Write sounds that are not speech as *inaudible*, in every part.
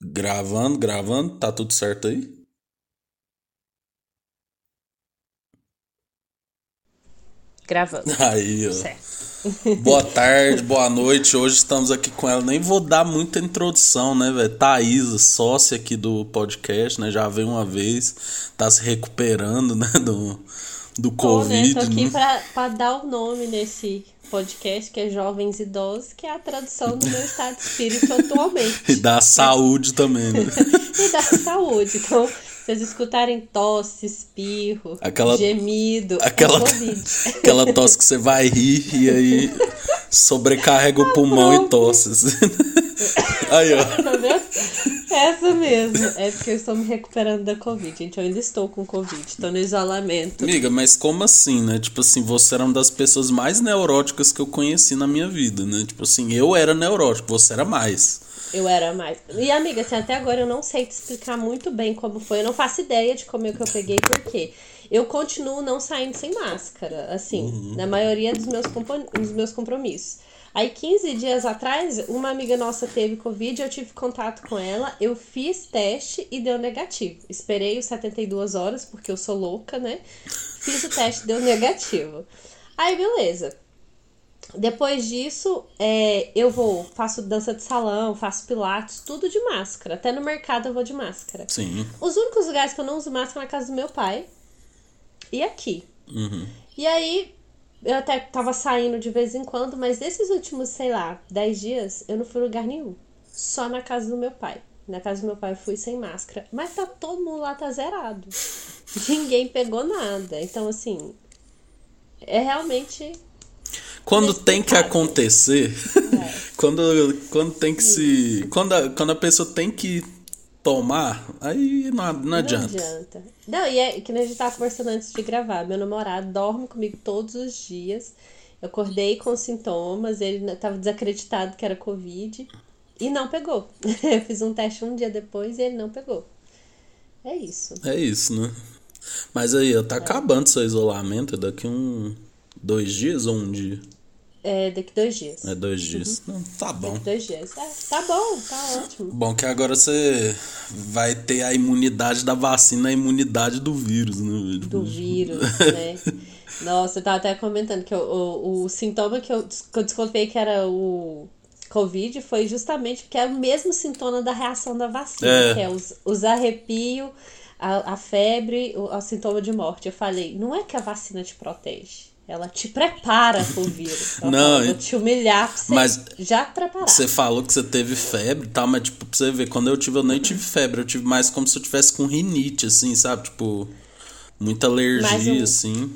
Gravando, gravando, tá tudo certo aí? Gravando. *laughs* Aí, ó. Certo. *laughs* Boa tarde, boa noite. Hoje estamos aqui com ela. Nem vou dar muita introdução, né, velho? Thaisa, sócia aqui do podcast, né? Já veio uma vez, tá se recuperando, né, do, do Tô, né? Covid. Tô aqui né? pra, pra dar o nome nesse podcast, que é Jovens Idosos, que é a tradução do meu estado de espírito atualmente. *laughs* E da saúde também, né? *laughs* e da saúde. Então, vocês escutarem tosse, espirro, Aquela- gemido, Aquela, é Covid. *laughs* aquela tosse que você vai rir e aí sobrecarrega o pulmão e tosse. assim. *laughs* Aí, ó. Tá vendo? Essa mesmo. É porque eu estou me recuperando da Covid, gente. Eu ainda estou com Covid. Estou no isolamento. Amiga, mas como assim, né? Tipo assim, você era uma das pessoas mais neuróticas que eu conheci na minha vida, né? Tipo assim, eu era neurótico, você era mais. Eu era mais. E amiga, assim, até agora eu não sei te explicar muito bem como foi. Eu não faço ideia de como é que eu peguei, porque eu continuo não saindo sem máscara, assim, na maioria dos meus, dos meus compromissos. Aí, 15 dias atrás, uma amiga nossa teve Covid, eu tive contato com ela, eu fiz teste e deu negativo. Esperei os 72 horas, porque eu sou louca, né? Fiz o teste, deu negativo. Aí, beleza. Depois disso, é, eu vou, faço dança de salão, faço pilates, tudo de máscara. Até no mercado eu vou de máscara. Sim. Os únicos lugares que eu não uso máscara é na casa do meu pai e aqui. Uhum. E aí, eu até tava saindo de vez em quando, mas desses últimos, sei lá, 10 dias, eu não fui lugar nenhum. Só na casa do meu pai. Na casa do meu pai eu fui sem máscara. Mas tá todo mundo lá, tá zerado. *laughs* Ninguém pegou nada. Então, assim, é realmente Quando tem que acontecer, *laughs* É. quando, quando tem que se. Quando a, quando a pessoa tem que tomar, aí não, não Não adianta. adianta. Não, e é que a gente tava conversando antes de gravar. Meu namorado dorme comigo todos os dias. Eu acordei com sintomas, ele n- tava desacreditado que era Covid e não pegou. *laughs* Eu fiz um teste um dia depois e ele não pegou. É isso. É isso, né? Mas aí, ó, tá acabando seu isolamento daqui um. Dois dias ou um dia? É daqui dois dias. É dois dias. Não, tá bom. Daqui dois dias. É, tá bom, tá ótimo. Bom que agora você vai ter a imunidade da vacina, a imunidade do vírus, né? do vírus, né? *laughs* Nossa, eu tava até comentando que o, o, o sintoma que eu, que eu desconfiei que era o Covid foi justamente porque é o mesmo sintoma da reação da vacina, É. que é os, os arrepios, a, a febre, o, o sintoma de morte. Eu falei, não é que a vacina te protege. Ela te prepara pro vírus. Ela Não, fala, vou te humilhar pra você Mas já preparar. Você falou que você teve febre e tal, mas tipo, pra você ver, quando eu tive, eu nem tive febre, eu tive mais como se eu tivesse com rinite, assim, sabe? Tipo, muita alergia, um- assim.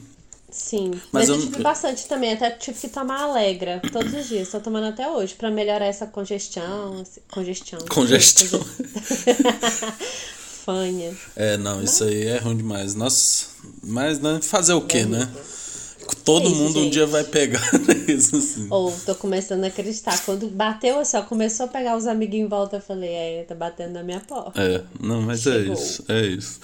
Sim, Mas mas, eu eu- tive bastante também, até tive que tomar Alegra todos os dias, tô tomando até hoje, pra melhorar essa congestão, congestão. Congestão. *laughs* Fanha. É, não, isso aí é ruim demais. Nossa, mas né, fazer o quê, né? Todo É isso, mundo um gente. dia vai pegar *laughs* isso assim. Ou tô começando a acreditar. Quando bateu assim, ó, começou a pegar os amiguinhos em volta, eu falei, é, tá batendo na minha porta. É, não, mas é Chegou. isso, é isso.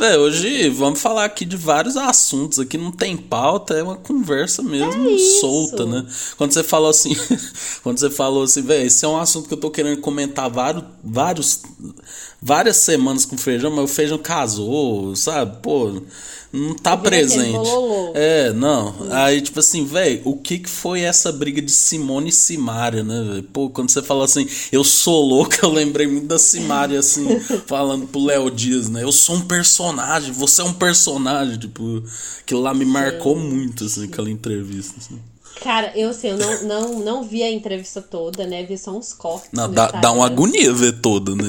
É, hoje vamos falar aqui de vários assuntos. Aqui não tem pauta, é uma conversa mesmo É solta, né? Quando você falou assim, *laughs* quando você falou assim, velho, esse é um assunto que eu tô querendo comentar vários, vários, várias semanas com o feijão, mas o feijão casou, sabe? Pô, não tá presente. É, não. Aí, tipo assim, velho, o que que foi essa briga de Simone e Simária, né, velho? Pô, quando você falou assim, eu sou louca, *laughs* eu lembrei muito da Simária, assim, *laughs* falando pro Léo Dias, né? Eu sou um personagem, você é um personagem, tipo, aquilo lá me marcou muito, assim, aquela entrevista, assim. Cara, eu assim, eu não, não, não vi a entrevista toda, né? Vi só uns cortes. Não, dá, Instagram. dá uma agonia ver toda, né?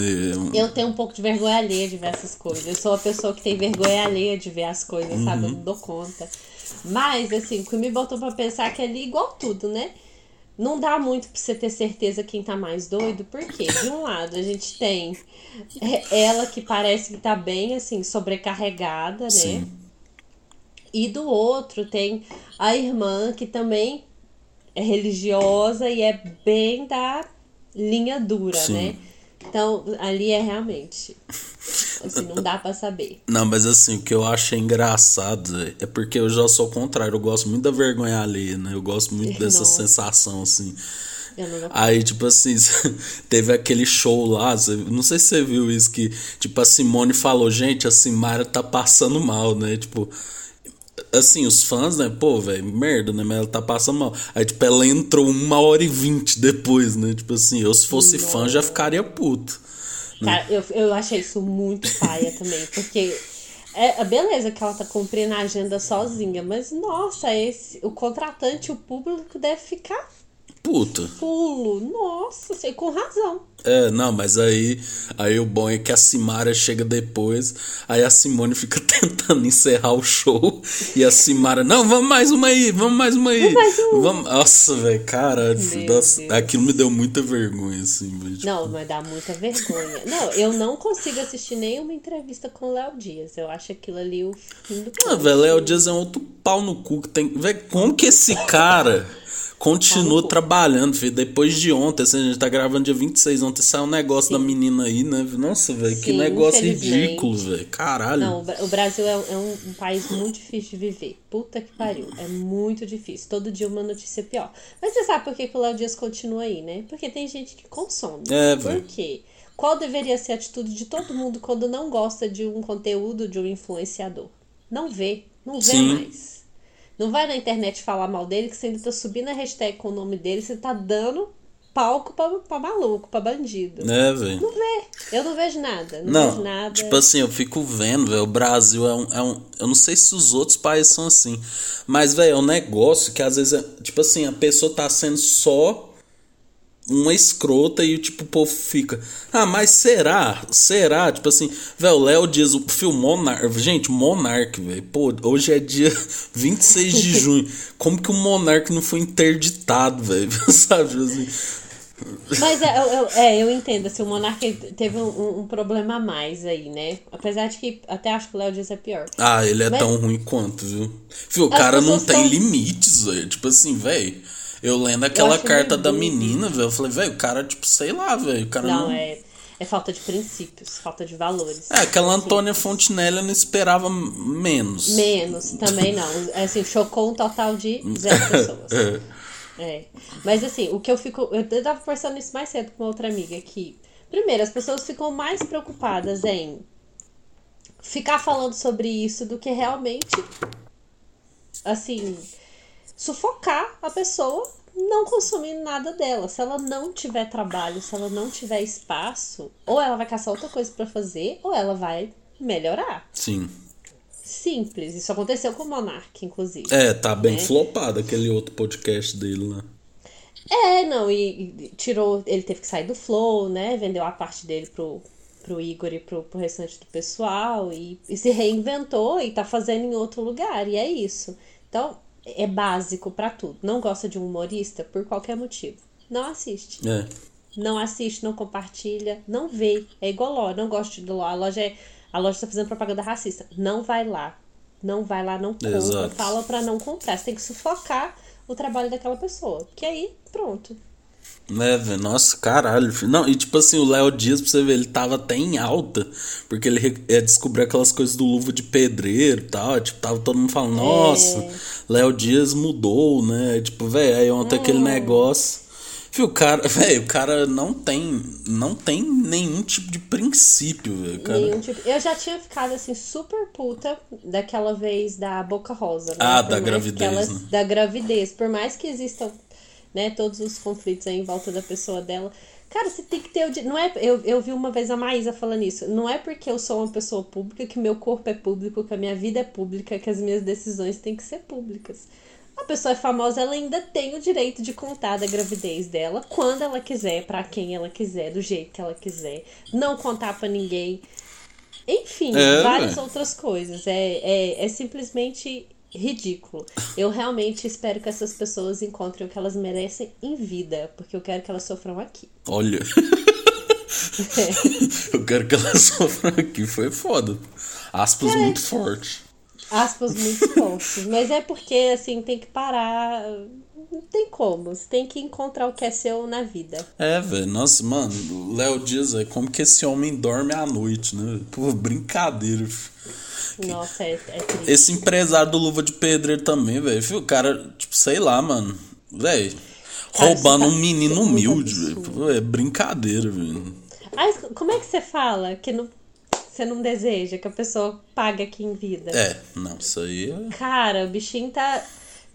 Eu tenho um pouco de vergonha alheia de ver essas coisas. Eu sou uma pessoa que tem vergonha alheia de ver as coisas, sabe? Eu não dou conta. Mas, assim, o que me botou pra pensar é que ali, igual tudo, né? Não dá muito pra você ter certeza quem tá mais doido, porque, de um lado, a gente tem é, ela que parece que tá bem, assim, sobrecarregada, né? Sim. E do outro tem a irmã que também é religiosa e é bem da linha dura, Sim. né? Então, ali é realmente. Assim, não dá pra saber. Não, mas assim, o que eu achei engraçado é porque eu já sou o contrário. Eu gosto muito da vergonha alheia, né? Eu gosto muito dessa Nossa. sensação, assim. Aí, tipo assim, *laughs* teve aquele show lá, não sei se você viu isso, que, tipo, a Simone falou, gente, a Simara tá passando mal, né? Tipo, assim, os fãs, né? Pô, velho, merda, né? Mas ela tá passando mal. Aí, tipo, ela entrou uma hora e vinte depois, né? Tipo assim, eu se fosse fã já ficaria puto. Né? Cara, eu, eu achei isso muito paia também, porque. É, beleza que ela tá cumprindo a agenda sozinha, mas nossa, esse, o contratante, o público deve ficar puta. Pulo, nossa, sei, com razão. É, não, mas aí, aí o bom é que a Simara chega depois, aí a Simone fica *laughs* tentando encerrar o show e a Simara, não, vamos mais uma aí, vamos mais uma aí. Mais um. Vamos... Nossa, velho, cara, nossa, aquilo me deu muita vergonha, assim. Tipo... Não, mas dá muita vergonha. Não, eu não consigo assistir nenhuma entrevista com o Léo Dias, eu acho aquilo ali o fim do Ah, velho, Léo Dias é um outro pau no cu que tem... Velho, como que esse cara continua trabalhando, filho. Depois de ontem, assim, a gente tá gravando dia 26, ontem saiu um negócio Sim. da menina aí, né? Nossa, velho, que negócio ridículo, velho. Caralho. Não, o Brasil é, é um, um, país muito difícil de viver. Puta que pariu. É muito difícil. Todo dia uma notícia pior. Mas você sabe por que, que o Léo Dias continua aí, né? Porque tem gente que consome. É, velho. Por quê? Qual deveria ser a atitude de todo mundo quando não gosta de um conteúdo de um influenciador? Não vê. Não vê Sim. mais. Não vai na internet falar mal dele, que você ainda tá subindo a hashtag com o nome dele, você tá dando palco pra, pra maluco, pra bandido. É, velho. Não vê. Eu não vejo nada. Não, não vejo nada. Tipo assim, eu fico vendo, velho. O Brasil é um, é um. Eu não sei se os outros países são assim. Mas, velho, é um negócio que às vezes. É, tipo assim, a pessoa tá sendo só uma escrota e tipo, o povo fica. Ah, mas será? Será? Tipo assim, velho, o Léo diz o filme Monark. Gente, Monark, velho. Pô, hoje é dia *laughs* 26 de junho. Como que o Monark não foi interditado, velho? *laughs* Sabe? Tipo assim. Mas é, eu, é, eu entendo, assim, o Monark teve um, um, problema a mais aí, né? Apesar de que até acho que o Léo Dias é pior. Ah, ele é Mas... tão ruim quanto, viu? Fio, o cara não tem tão... limites, velho. Tipo assim, velho. Eu lendo aquela eu carta da menina, velho, eu falei, velho, o cara, tipo, sei lá, velho, o cara não... não... é... É falta de princípios, falta de valores. É, aquela Antônia Fontinelli eu não esperava menos. Menos, também não. É, assim, chocou um total de zero *laughs* pessoas. é. Mas assim, o que eu fico. Eu tava conversando isso mais cedo com outra amiga que. Primeiro, as pessoas ficam mais preocupadas em ficar falando sobre isso do que realmente. Assim sufocar a pessoa não consumindo nada dela. Se ela não tiver trabalho, se ela não tiver espaço, ou ela vai caçar outra coisa para fazer, ou ela vai melhorar. Sim. Simples. Isso aconteceu com o Monark, inclusive. É, tá bem né? flopado aquele outro podcast dele, né? É, não, e, e, tirou. Ele teve que sair do Flow, né? Vendeu a parte dele pro, pro Igor e pro, pro restante do pessoal. E, e se reinventou e tá fazendo em outro lugar. E é isso. Então, é básico para tudo. Não gosta de um humorista por qualquer motivo. Não assiste. É. Não assiste, não compartilha, não vê. É igual loja. Não gosto de loja. A loja é, a loja está fazendo propaganda racista. Não vai lá. Não vai lá, não compra. Exato. Fala para não comprar. Você tem que sufocar o trabalho daquela pessoa. Que aí, pronto. Né, velho? Nossa, caralho. Não, e tipo assim, o Léo Dias, pra você ver, ele tava até em alta. Porque ele é, descobriu aquelas coisas do luva de pedreiro e tal. Tipo, tava todo mundo falando, nossa, é. Léo Dias mudou, né? Tipo, velho, aí ontem é. aquele negócio. Fio, o cara, *laughs* velho, o cara não tem, não tem nenhum tipo de princípio, velho, Nenhum tipo. Eu já tinha ficado assim super puta daquela vez da Boca Rosa, né? Ah, da gravidez. né? Da gravidez, por mais que existam né? Todos os conflitos aí em volta da pessoa dela. Cara, você tem que ter o. Não é, eu, eu vi uma vez a Maísa falando isso. Não é porque eu sou uma pessoa pública que meu corpo é público, que a minha vida é pública, que as minhas decisões têm que ser públicas. A pessoa é famosa, ela ainda tem o direito de contar da gravidez dela quando ela quiser, para quem ela quiser, do jeito que ela quiser. Não contar para ninguém. Enfim, é, várias outras coisas. É, é, é simplesmente ridículo. Eu realmente espero que essas pessoas encontrem o que elas merecem em vida, porque eu quero que elas sofram aqui. Olha. É. *laughs* Eu quero que elas sofram aqui. Foi foda. Aspas é. muito forte. Aspas muito fortes. Mas é porque, assim, tem que parar. Não tem como. Você tem que encontrar o que é seu na vida. É, velho. Nossa, mano. Léo Dias, é como que esse homem dorme à noite, né? Pô, brincadeira. Filho. Nossa, é, é triste. Esse empresário do Luva de Pedreiro também, velho. O cara, tipo, sei lá, mano. Velho. Roubando um menino humilde, velho. É brincadeira, velho. Mas como é que você fala que não, você não deseja que a pessoa pague aqui em vida? É, não, isso aí é. Cara, o bichinho tá.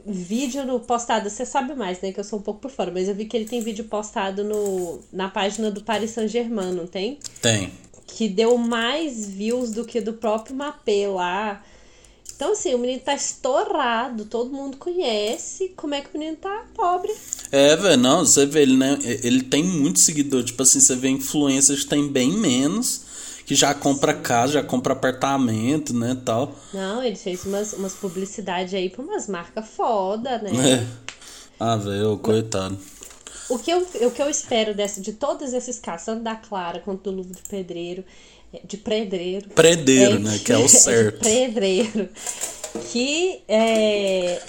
Vídeo no postado, você sabe mais, né? Que eu sou um pouco por fora, mas eu vi que ele tem vídeo postado no, na página do Paris Saint-Germain, não tem? Tem. Que deu mais views do que do próprio Mapê lá. Então, assim, o menino tá estourado, todo mundo conhece. Como é que o menino tá pobre? É, velho, não, você vê, ele, né, ele tem muito seguidor. Tipo assim, você vê influencers que tem bem menos, que já compra casa, já compra apartamento, né, tal. Não, ele fez umas, umas publicidades aí pra umas marcas foda, né? *laughs* É. Ah, velho, coitado. O que, eu, o que eu espero dessa, de todos esses casos, tanto da Clara quanto do Luvo de Pedreiro, de Predreiro. Predeiro, é, né? Que é o *laughs* certo. De Predreiro. Que é,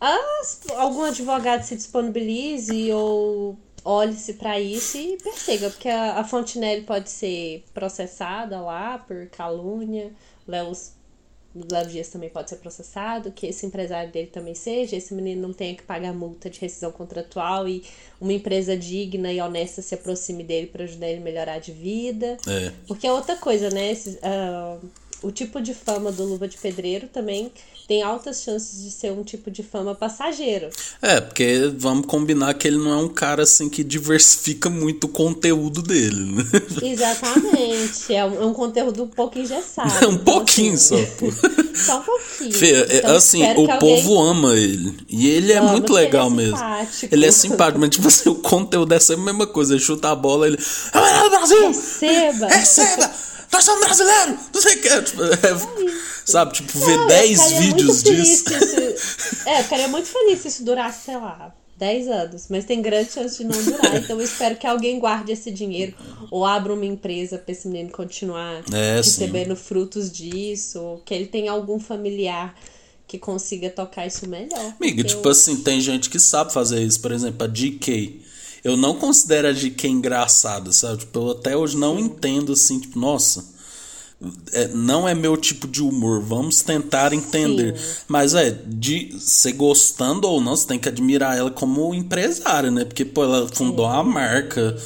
as, algum advogado se disponibilize ou olhe-se para isso e perceba, porque a, a Fontenelle pode ser processada lá por calúnia, Léo Léo Dias também pode ser processado, que esse empresário dele também seja, esse menino não tenha que pagar multa de rescisão contratual e uma empresa digna e honesta se aproxime dele para ajudar ele a melhorar de vida. É. Porque é outra coisa, né? Esse, uh, o tipo de fama do Luva de Pedreiro também tem altas chances de ser um tipo de fama passageiro. É, porque vamos combinar que ele não é um cara assim que diversifica muito o conteúdo dele, né? *laughs* Exatamente. É um, é um conteúdo um pouco engessado. É um então, pouquinho assim, só, *laughs* pô. só um pouquinho. Fê, é, então, assim, o povo alguém... ama ele. E ele é ama, muito legal ele é mesmo. Simpático. Ele é simpático, mas tipo assim, o conteúdo é sempre a mesma coisa. Ele chuta a bola, ele. Brasil! Receba! Receba! Nós somos brasileiros, não sei o que. Tipo, é, sabe, tipo, ver 10 vídeos disso. Isso, é, eu ficaria muito feliz se isso durasse, sei lá, 10 anos. Mas tem grande chance de não durar. Então eu espero que alguém guarde esse dinheiro ou abra uma empresa pra esse menino continuar é, recebendo sim. frutos disso. Ou que ele tenha algum familiar que consiga tocar isso melhor. Amiga, tipo eu... assim, tem gente que sabe fazer isso. Por exemplo, a GK eu não considero a GK engraçada, sabe? Tipo, eu até hoje não entendo assim, tipo, nossa. É, não é meu tipo de humor, vamos tentar entender. Sim. Mas é, de ser gostando ou não, você tem que admirar ela como empresária, né? Porque, pô, ela fundou Sim. a marca,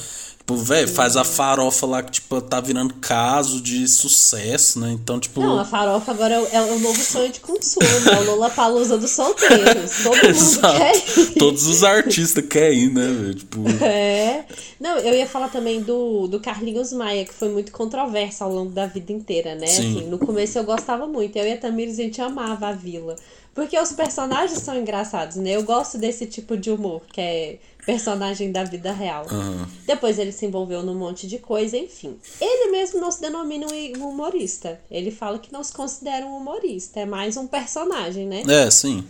Tipo, velho, faz a farofa lá que, tipo, tá virando caso de sucesso, né? Então, tipo. Não, a farofa agora é o, é o novo sonho de consumo, é o Lola Palusa dos solteiros. Todo mundo quer ir. Todos os artistas querem ir, né, velho? Tipo... É. Não, eu ia falar também do, do Carlinhos Maia, que foi muito controverso ao longo da vida inteira, né? Sim. Assim, no começo eu gostava muito. Eu e a Tamires, a gente amava a vila. Porque os personagens são engraçados, né? Eu gosto desse tipo de humor, que é personagem da vida real. Uhum. Depois ele se envolveu num monte de coisa, enfim. Ele mesmo não se denomina um humorista. Ele fala que não se considera um humorista, é mais um personagem, né? É, sim.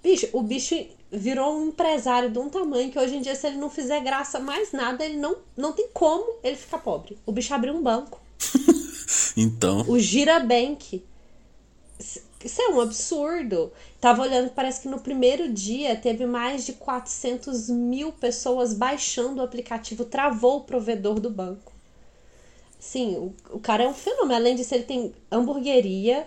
Bicho, o bicho virou um empresário de um tamanho que hoje em dia, se ele não fizer graça mais nada, ele não, não tem como ele ficar pobre. O bicho abriu um banco. *laughs* então. O Girabank. Isso é um absurdo. Tava olhando, parece que no primeiro dia teve mais de 400 mil pessoas baixando o aplicativo, travou o provedor do banco. Sim, o, o cara é um fenômeno. Além disso, ele tem hamburgueria,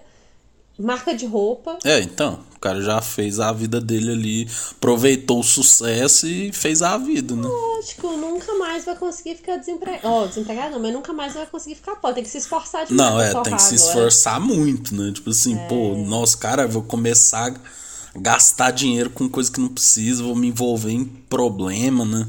marca de roupa. É, então, cara já fez a vida dele ali, aproveitou o sucesso e fez a vida, né? Lógico, nunca mais vai conseguir ficar desempregado. Ó, oh, desempregado não, mas nunca mais vai conseguir ficar pobre. Tem que se esforçar demais. Não, é, tem que se esforçar agora. muito, né? Tipo assim, é. pô, nossa, cara, vou começar a gastar dinheiro com coisa que não precisa, vou me envolver em problema, né?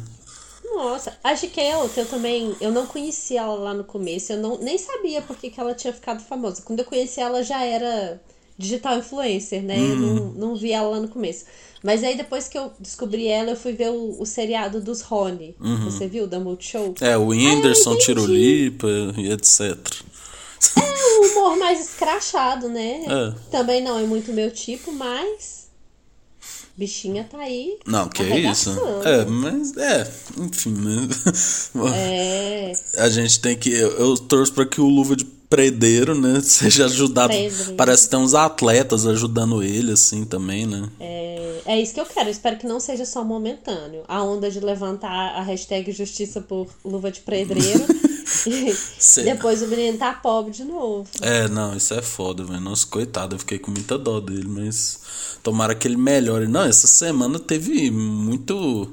Nossa, a GK é outra, eu também, eu não conhecia ela lá no começo, eu não, nem sabia porque que ela tinha ficado famosa. Quando eu conheci ela já era digital influencer, né? Eu não, uhum. não vi ela lá no começo. Mas aí depois que eu descobri ela, eu fui ver o, o seriado dos Rony. Uhum. Você viu? Da Multishow? É, o Whindersson, Tirolipa e etc. É um humor mais escrachado, né? *laughs* É. Também não é muito meu tipo, mas. Bichinha tá aí. Não, que é isso. É, mas é, enfim, né? É. *laughs* A gente tem que. Eu, eu torço pra que o Luva de predeiro, né? *laughs* Seja ajudado. Parece que tem uns atletas ajudando ele, assim, também, né? É, é isso que eu quero. Eu espero que não seja só momentâneo. A onda de levantar a hashtag Justiça por Luva de Predreiro Cê- *laughs* *laughs* Depois o menino tá pobre de novo. É, não, isso é foda, velho. Nossa, coitado, eu fiquei com muita dó dele, mas tomara que ele melhore. Não, essa semana teve muito.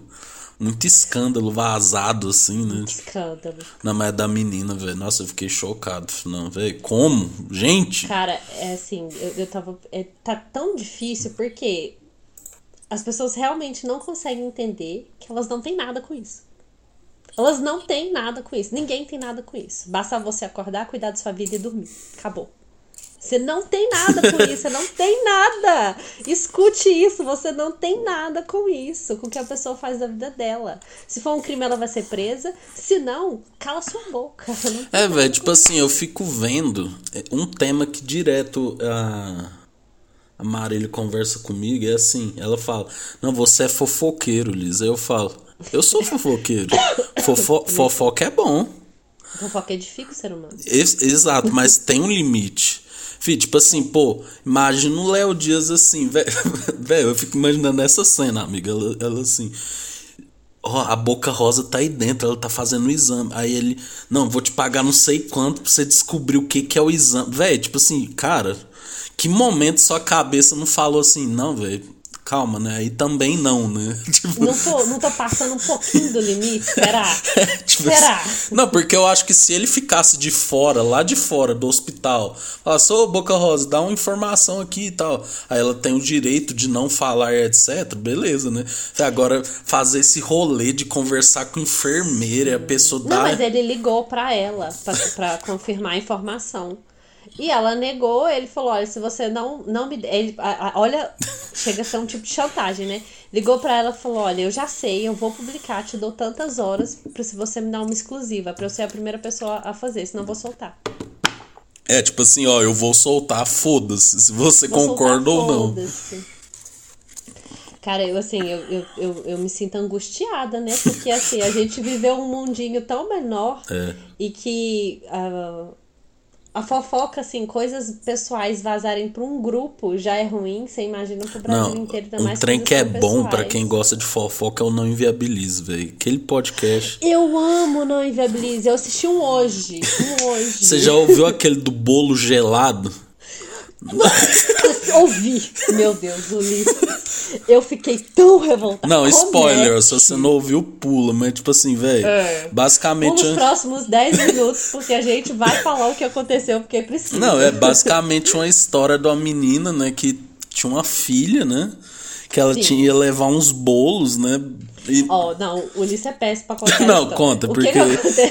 Muito escândalo vazado, assim, né? Escândalo. Não, mas é da menina, velho. Nossa, eu fiquei chocado. Não, velho. Como? Gente! Cara, é assim, eu, eu tava. É, tá tão difícil porque as pessoas realmente não conseguem entender que elas não têm nada com isso. Elas não têm nada com isso. Ninguém tem nada com isso. Basta você acordar, cuidar da sua vida e dormir. Acabou. Você não tem nada com isso, você não tem nada. Escute isso, você não tem nada com isso, com o que a pessoa faz da vida dela. Se for um crime, ela vai ser presa. Se não, cala sua boca. É, velho, tipo assim, eu fico vendo é, um tema que direto a, a Marília conversa comigo, é assim, ela fala, não, você é fofoqueiro, Liz. Aí eu falo, eu sou fofoqueiro. *laughs* Fofo, fofoca é bom. Fofoca edifica o ser humano. Ex- exato, mas tem um limite. Fih, tipo assim, pô, imagina o Léo Dias assim, velho, *laughs* eu fico imaginando essa cena, amiga, ela, ela assim, ó, a boca rosa tá aí dentro, ela tá fazendo o exame, aí ele, não, vou te pagar não sei quanto pra você descobrir o que que é o exame, velho, tipo assim, cara, que momento sua cabeça não falou assim, não, velho, calma, né, aí também não, né, *laughs* tipo... Não tô, não tô passando um pouquinho do limite? Será? *laughs* Tipo Será? assim, Não, porque eu acho que se ele ficasse de fora, lá de fora do hospital, falasse, ô Boca Rosa, dá uma informação aqui e tal. Aí ela tem o direito de não falar, etc. Beleza, né? Agora, fazer esse rolê de conversar com enfermeira e a pessoa Não, dá. mas ele ligou pra ela pra, pra confirmar a informação. E ela negou, ele falou: olha, se você não, não me. Ele, a- a- olha, chega a ser um tipo de chantagem, né? Ligou pra ela e falou: olha, eu já sei, eu vou publicar, te dou tantas horas pra se você me dar uma exclusiva, pra eu ser a primeira pessoa a fazer, senão eu vou soltar. É tipo assim, ó, eu vou soltar, foda-se, se você Vou concorda soltar, ou não. foda-se. Cara, eu assim, eu, eu, eu, eu me sinto angustiada, né? Porque assim, a gente viveu um mundinho tão menor É. e que ah, a fofoca, assim, coisas pessoais vazarem pra um grupo já é ruim, você imagina pro Brasil Não, inteiro, ainda um trem que é bom pra pessoais. quem gosta de fofoca é o Não Inviabilize, velho. Aquele podcast. Eu amo Não Inviabilize, eu assisti um hoje, um hoje. Você já ouviu aquele do bolo gelado? Ouvi, meu Deus, Ulisses. Eu fiquei tão revoltada. Não, Como spoiler, é se você não ouviu, pula, mas tipo assim, velho. É. Basicamente. Nos próximos 10 minutos, porque a gente vai falar o que aconteceu, porque precisa. Não, é basicamente uma história de uma menina, né, que tinha uma filha, né? Que ela Sim. tinha ia levar uns bolos, né? E... Ó, não, o Ulisses é péssimo pra contar *laughs* Não, conta, porque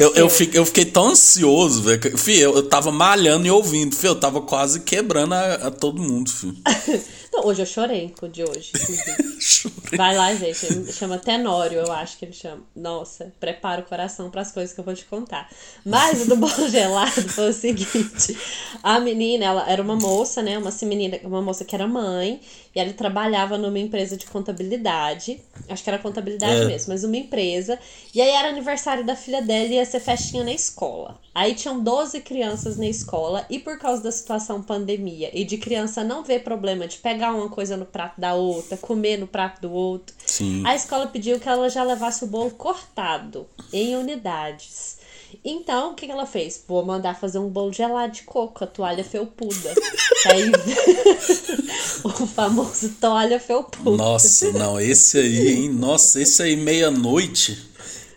eu, eu, fiquei, eu fiquei tão ansioso, velho. Fih, eu, eu tava malhando e ouvindo. Fih, eu tava quase quebrando a, a todo mundo, filho. *laughs* Hoje eu chorei com o de hoje. *laughs* Vai lá, gente. Ele chama Tenório, eu acho que ele chama. Nossa, prepara o coração para as coisas que eu vou te contar. Mas o do bolo *laughs* gelado foi o seguinte: a menina, ela era uma moça, né? Uma menina, uma moça que era mãe, e ela trabalhava numa empresa de contabilidade. Acho que era contabilidade É. mesmo, mas uma empresa. E aí era aniversário da filha dela e ia ser festinha na escola. Aí tinham 12 crianças na escola, e por causa da situação pandemia e de criança não ver problema de pegar uma coisa no prato da outra, comer no prato do outro, Sim. a escola pediu que ela já levasse o bolo cortado em unidades. Então, o que, que ela fez? Vou mandar fazer um bolo gelado de coco, a toalha felpuda. *laughs* Aí, *laughs* o famoso toalha felpuda. Nossa, não, esse aí, hein? Nossa, esse aí meia-noite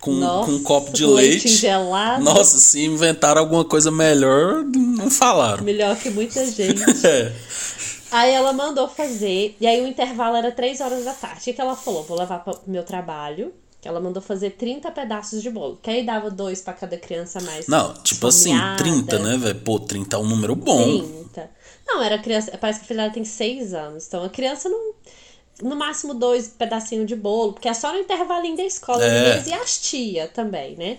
com, Nossa, com um copo de leite leite. gelado. Nossa, se inventaram alguma coisa melhor, não falaram. Melhor que muita *laughs* gente. É. Aí ela mandou fazer, e aí o intervalo era 3 horas da tarde. O que que ela falou? Vou levar para o meu trabalho. Ela mandou fazer 30 pedaços de bolo. Que aí dava dois para cada criança mais. Não, tipo assim, esfomeada. 30, né, velho? Pô, 30 é um número bom. 30. Não, era criança. Parece que a filha dela tem 6 anos. Então a criança não. No máximo dois pedacinhos de bolo, porque é só no intervalinho da escola É. e as tia também, né?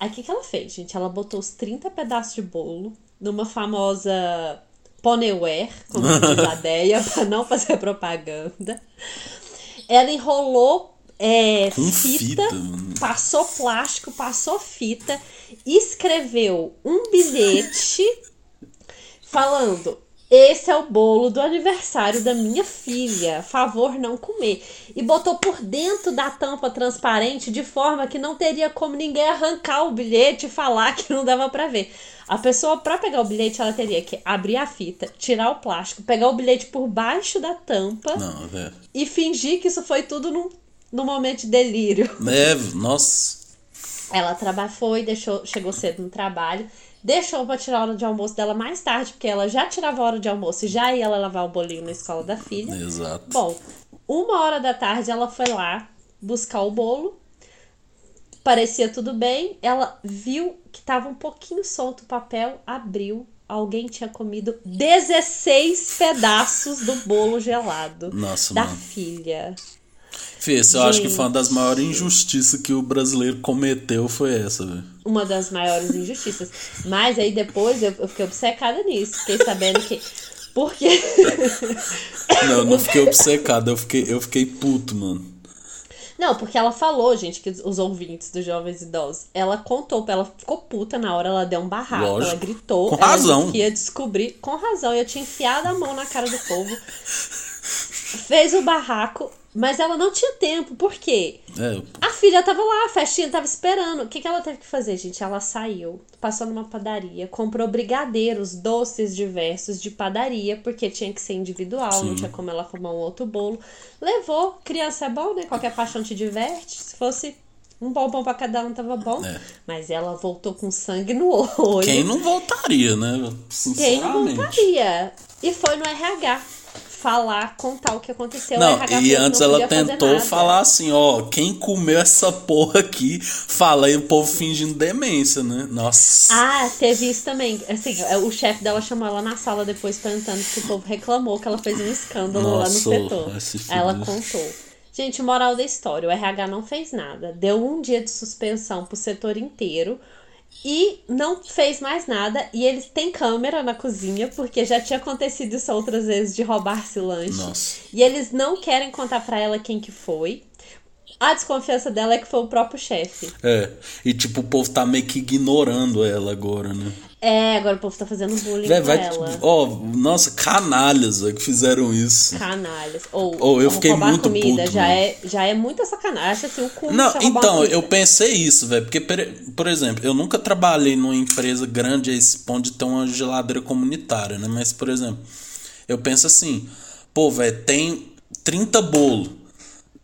Aí o que, que ela fez, gente? Ela botou os 30 pedaços de bolo numa famosa Ponyware, como diz a *laughs* Deia, pra não fazer propaganda. Ela enrolou é, fita, fita, passou plástico, passou fita, escreveu um bilhete falando: esse é o bolo do aniversário da minha filha. Favor não comer. E botou por dentro da tampa transparente de forma que não teria como ninguém arrancar o bilhete e falar que não dava para ver. A pessoa, para pegar o bilhete, ela teria que abrir a fita, tirar o plástico, pegar o bilhete por baixo da tampa Não, velho. e fingir que isso foi tudo num, num momento de delírio. É, nossa. Ela traba foi, deixou, chegou cedo no trabalho, deixou pra tirar a hora de almoço dela mais tarde, porque ela já tirava a hora de almoço e já ia levar o bolinho na escola da filha. Exato. Bom, uma hora da tarde ela foi lá buscar o bolo. Parecia tudo bem. Ela viu que tava um pouquinho solto o papel, abriu. Alguém tinha comido 16 pedaços do bolo gelado Nossa, da mano. filha. Fê, esse eu acho que foi uma das maiores injustiças que o brasileiro cometeu foi essa, velho. Uma das maiores injustiças. Mas aí depois eu, eu fiquei obcecada nisso. Fiquei sabendo que. Porque. *laughs* Não, eu não fiquei obcecado, eu fiquei, eu fiquei puto, mano. Não, porque ela falou, gente, que os ouvintes dos jovens idosos, ela contou, ela ficou puta na hora, ela deu um barraco, Lógico. ela gritou, Com ela razão. que ia descobrir, com razão, eu tinha enfiado a mão na cara do povo, fez o barraco, mas ela não tinha tempo, por quê? É, A filha tava lá, a festinha tava esperando. O que, que ela teve que fazer, gente? Ela saiu, passou numa padaria, comprou brigadeiros, doces diversos de padaria, porque tinha que ser individual, não tinha como ela arrumar um outro bolo. Levou, criança é bom, né? Qualquer paixão te diverte. Se fosse um bombom pra cada um, tava bom. É. Mas ela voltou com sangue no olho. quem não voltaria, né? Quem Sinceramente. voltaria? E foi no RH falar, contar o que aconteceu. Não, e antes não ela tentou falar assim, ó, quem comeu essa porra aqui, fala aí o povo fingindo demência, né? Nossa. Ah, teve isso também. Assim, o chefe dela chamou ela na sala depois perguntando que o povo reclamou que ela fez um escândalo lá no Nossa, setor. se Aí ela contou. Gente, moral da história: o RH não fez nada. Deu um dia de suspensão pro setor inteiro. E não fez mais nada. E eles têm câmera na cozinha, porque já tinha acontecido isso outras vezes de roubar-se lanche. Nossa. E eles não querem contar pra ela quem que foi. A desconfiança dela é que foi o próprio chefe. É. E tipo, o povo tá meio que ignorando ela agora, né? É, agora o povo tá fazendo bullying com vai. ela. Ó, nossa, canalhas véi, que fizeram isso. Canalhas. Ou, Ou eu fiquei muito comida puto, já mano. é, já é muita sacanagem. Assim, o cu Não, então, eu pensei isso, velho. Porque, por exemplo, eu nunca trabalhei numa empresa grande a esse ponto de ter uma geladeira comunitária, né? Mas, por exemplo, eu penso assim, pô, velho, tem 30 bolos.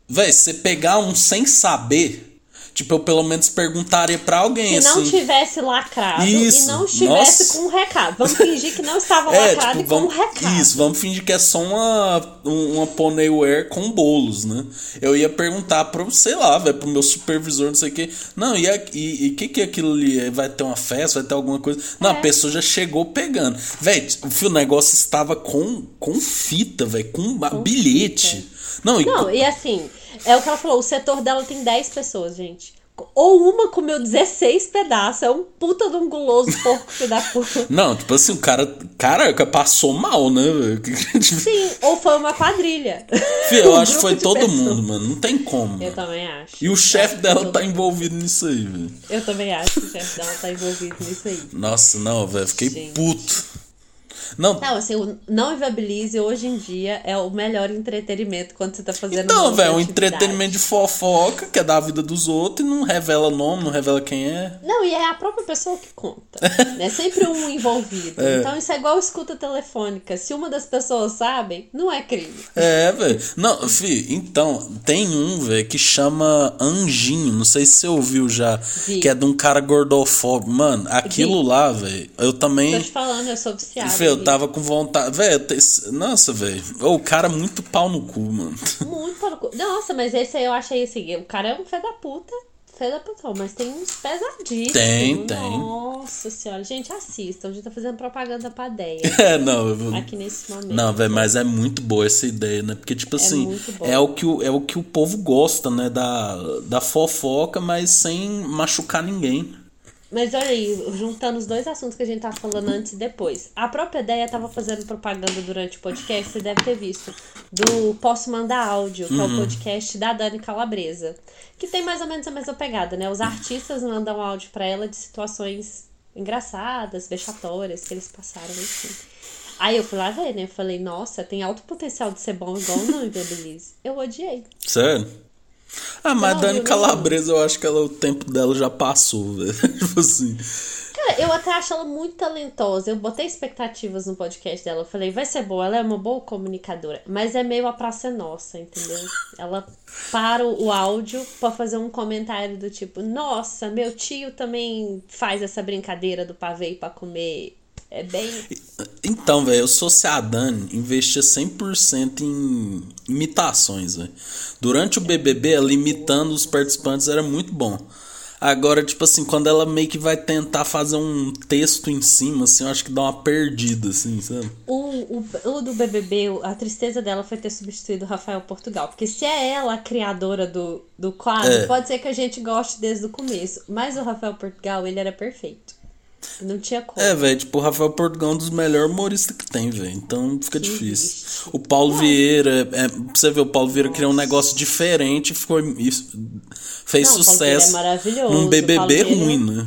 Se você pegar um sem saber, tipo, eu pelo menos perguntaria pra alguém, Se não assim. tivesse lacrado Isso, e não estivesse nossa. com um recado. Vamos fingir que não estava *laughs* É, lacrado tipo, e com um vamos, recado. isso, vamos fingir que é só uma, um- uma Ponyware com bolos, né? Eu ia perguntar pro, sei lá, velho, pro meu supervisor, não sei o quê. Não, e o e, e que que é aquilo ali? Vai ter uma festa, vai ter alguma coisa? Não, a É. pessoa já chegou pegando. Velho, o negócio estava com, com fita, velho, com, ba- bilhete. Não, e Não, e assim, é o que ela falou, o setor dela tem 10 pessoas, gente. Ou uma comeu 16 pedaços, é um puta de um guloso porco filho da puta. *laughs* Não, tipo assim, o cara, caraca, passou mal, né, velho? Sim, ou foi uma quadrilha. Fih, eu *laughs* Um acho que foi todo pessoas. mundo, mano. Não tem como. Eu mano. também acho. E o chefe dela tá envolvido nisso aí, velho. Eu também acho que o chefe dela tá envolvido nisso aí. Nossa, não, velho, fiquei Gente. puto. Não, Não, assim, o não inviabilize hoje em dia é o melhor entretenimento quando você tá fazendo então, velho, um entretenimento de fofoca, que é da vida dos outros, e não revela nome, não revela quem é. Não, e é a própria pessoa que conta. É *laughs* sempre um envolvido. Então isso é igual escuta telefônica. Se uma das pessoas sabe, não é crime. É, velho. Não, fi, então, tem um, velho, que chama Anjinho. Não sei se você ouviu já. Vi. Que é de um cara gordofóbico. Mano, aquilo Vi. lá, velho, eu também. Tô te falando, eu sou viciada. Fê, eu Vi. tava com vontade. Velho, nossa, velho. O cara é muito pau no cu, mano. Muito para o cu. Nossa, mas esse aí eu achei assim, o cara é um fé da puta. Fé da puta, mas tem uns pesadíssimos. Tem, tem. Nossa senhora. Gente, assistam. A gente tá fazendo propaganda pra ideia *laughs* É, não, eu, aqui nesse momento. Não, velho, mas é muito boa essa ideia, né? Porque, tipo assim, muito bom. é o, que o, é o que o povo gosta, né? Da, da fofoca, mas sem machucar ninguém. Mas olha aí, juntando os dois assuntos que a gente tava falando antes e depois. A própria ideia tava fazendo propaganda durante o podcast, você deve ter visto. Do Posso Mandar Áudio, que é o podcast da Dani Calabresa. Que tem mais ou menos a mesma pegada, né? Os artistas mandam áudio pra ela de situações engraçadas, vexatórias que eles passaram, enfim. Aí eu fui lá ver, né? Eu falei, nossa, tem alto potencial de ser bom igual não em Babyliss. Eu odiei. Sério? Ah, mas Não, Dani Calabresa, eu acho que ela, o tempo dela já passou, *laughs* velho. tipo assim. Cara, eu até acho ela muito talentosa. Eu botei expectativas no podcast dela. Eu falei, vai ser boa, ela é uma boa comunicadora. Mas é meio a praça nossa, entendeu? Ela para o áudio pra fazer um comentário do tipo, nossa, meu tio também faz essa brincadeira do pavê pra comer. É bem. Então, velho, eu sou se a Dani investia 100% em imitações, velho. Durante o BBB, ela imitando os participantes era muito bom. Agora, tipo assim, quando ela meio que vai tentar fazer um texto em cima, assim, eu acho que dá uma perdida, assim, sabe? O, o, o do BBB, a tristeza dela foi ter substituído o Rafael Portugal. Porque se é ela a criadora do, do quadro, É. pode ser que a gente goste desde o começo. Mas o Rafael Portugal, ele era perfeito. Não tinha como. É, velho, tipo, o Rafael Portugal é um dos melhores humoristas que tem, velho. Então fica Que difícil. O Paulo Vieira, é, você ver, o Paulo Vieira criou um negócio diferente e ficou, isso, fez Não, Vieira sucesso é maravilhoso, num BBB Paulo Vieira- ruim, né?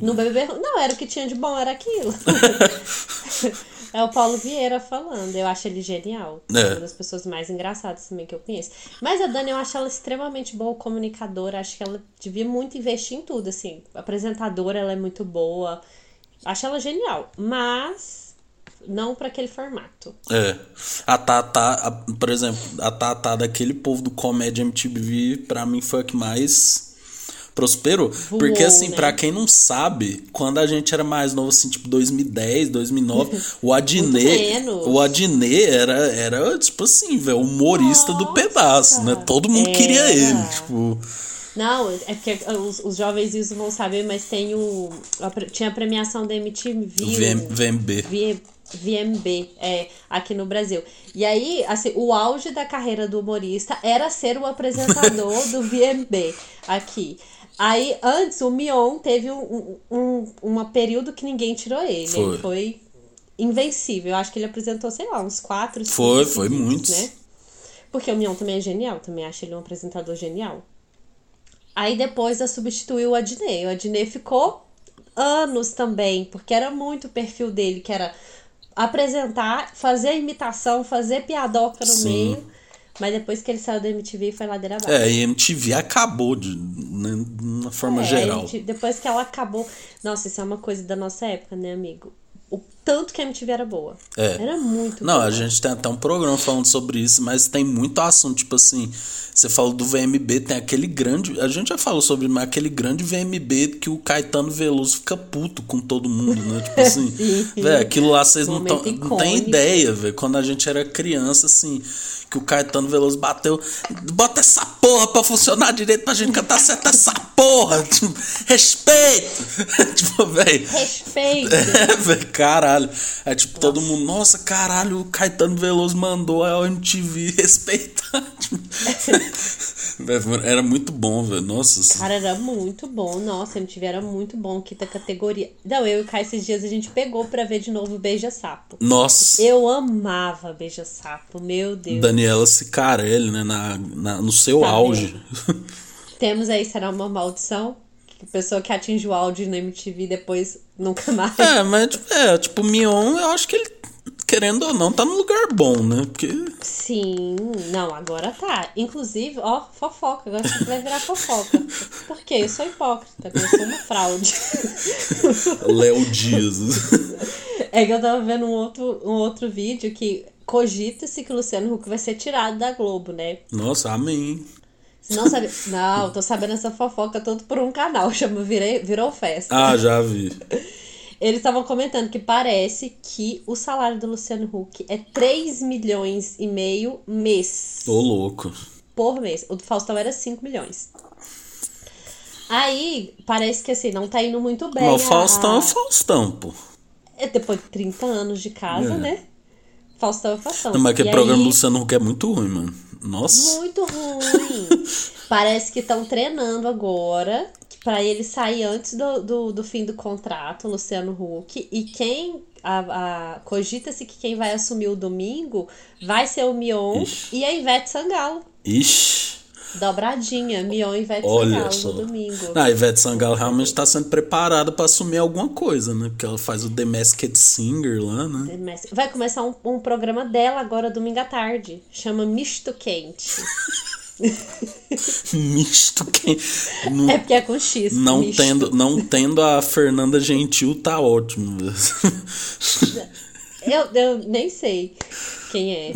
No BBB, não, era o que tinha de bom, era aquilo. *laughs* é o Paulo Vieira falando. Eu acho ele genial. É. Uma das pessoas mais engraçadas também que eu conheço. Mas a Dani, eu acho ela extremamente boa comunicadora. Acho que ela devia muito investir em tudo, assim. Apresentadora, ela é muito boa. Acho ela genial. Mas não pra aquele formato. É. A Tata, a- por exemplo, a Tata daquele povo do Comédia MTV, pra mim foi a que mais prosperou. Porque assim, né? pra quem não sabe, quando a gente era mais novo, assim, tipo 2010, 2009, *laughs* o Adnet, o Adnet era, era tipo assim, velho, humorista do Nossa. pedaço, né? Todo mundo queria Era. ele, tipo... Não, é porque os, os jovens isso vão saber, mas tem o. tinha a premiação da MTV. VM, VMB. VMB, é, aqui no Brasil. E aí, assim, o auge da carreira do humorista era ser o apresentador *laughs* do VMB aqui. Aí, antes, o Mion teve um, um, um período que ninguém tirou ele. Foi. Ele foi invencível. Eu acho que ele apresentou, sei lá, uns quatro, cinco Foi, foi seguidos, muitos. né? Porque o Mion também é genial, também acho ele um apresentador genial. Aí depois a substituiu o Adnet. O Adnet ficou anos também, porque era muito o perfil dele, que era apresentar, fazer imitação, fazer piadoca no Sim. meio. Mas depois que ele saiu da MTV foi ladeira abaixo. É, e MTV acabou de, né, uma forma É, geral. a gente- depois que ela acabou. Nossa, isso é uma coisa da nossa época, né, amigo? O tanto que a MTV era boa. É. Era muito Não, boa. a gente tem até um programa falando sobre isso, mas tem muito assunto, tipo assim, você falou do VMB, tem aquele grande, a gente já falou sobre, mas aquele grande VMB que o Caetano Veloso fica puto com todo mundo, né? Tipo *laughs* assim, Sim. velho, aquilo lá vocês não, tão, não tem ideia, velho, quando a gente era criança, assim, que o Caetano Veloso bateu, bota essa porra pra funcionar direito pra gente cantar certo essa porra, tipo, respeito, *laughs* tipo, velho, Respeito! é, velho, caralho. É tipo, todo mundo, nossa, caralho, o Caetano Veloso mandou a MTV respeitar. Velho, *laughs* *laughs* Era muito bom, velho. Nossa. Cara, era muito bom. Nossa, MTV era muito bom. Quinta categoria. Não, eu e o Kai esses dias a gente pegou pra ver de novo Beija Sapo. Nossa. Eu amava Beija Sapo, meu Deus. Daniela Cicarelli, né? Na, na- no seu Tá auge. *laughs* Temos aí, será uma maldição? Que pessoa que atinge o áudio na MTV depois nunca mais. é, mas tipo, é, tipo, o Mion, eu acho que ele, querendo ou não, tá num lugar bom, né? Porque. Sim, não, agora tá. Inclusive, ó, fofoca. Agora você vai virar fofoca. Por quê? Eu sou hipócrita, eu sou uma fraude. *laughs* Léo Dias. É que eu tava vendo um outro, um outro vídeo que cogita-se que o Luciano Huck vai ser tirado da Globo, né? Nossa, amém. Não sabe. Não, tô sabendo essa fofoca todo por um canal, chama Virei, Virou Festa. Ah, já vi. Eles estavam comentando que parece que o salário do Luciano Huck é 3 milhões e meio mês. Tô louco. Por mês. O do Faustão era 5 milhões. Aí, parece que assim, não tá indo muito bem. Mas o Faustão é a- o Faustão, pô. É depois de 30 anos de casa, É. né? Faustão é Faustão. Não, mas aquele programa aí- do Luciano Huck é muito ruim, mano. Nossa. Muito *laughs* ruim. Parece que estão treinando agora para ele sair antes do, do, do fim do contrato, Luciano Huck. E quem. A, a- Cogita-se que quem vai assumir o domingo vai ser o Mion Ixi. e a Ivete Sangalo. Ixi. Dobradinha, Mion e Ivete Olha Sangalo só. no domingo. Ah, a Ivete Sangalo realmente está sendo preparada para assumir alguma coisa, né? Porque ela faz o The Masked Singer lá, né? Vai começar um, um programa dela agora domingo à tarde. Chama Misto Quente. *laughs* *laughs* Misto quem. Não, É porque é com X. não misto. tendo, não tendo a Fernanda Gentil, tá ótimo. *laughs* Eu, eu nem sei quem é.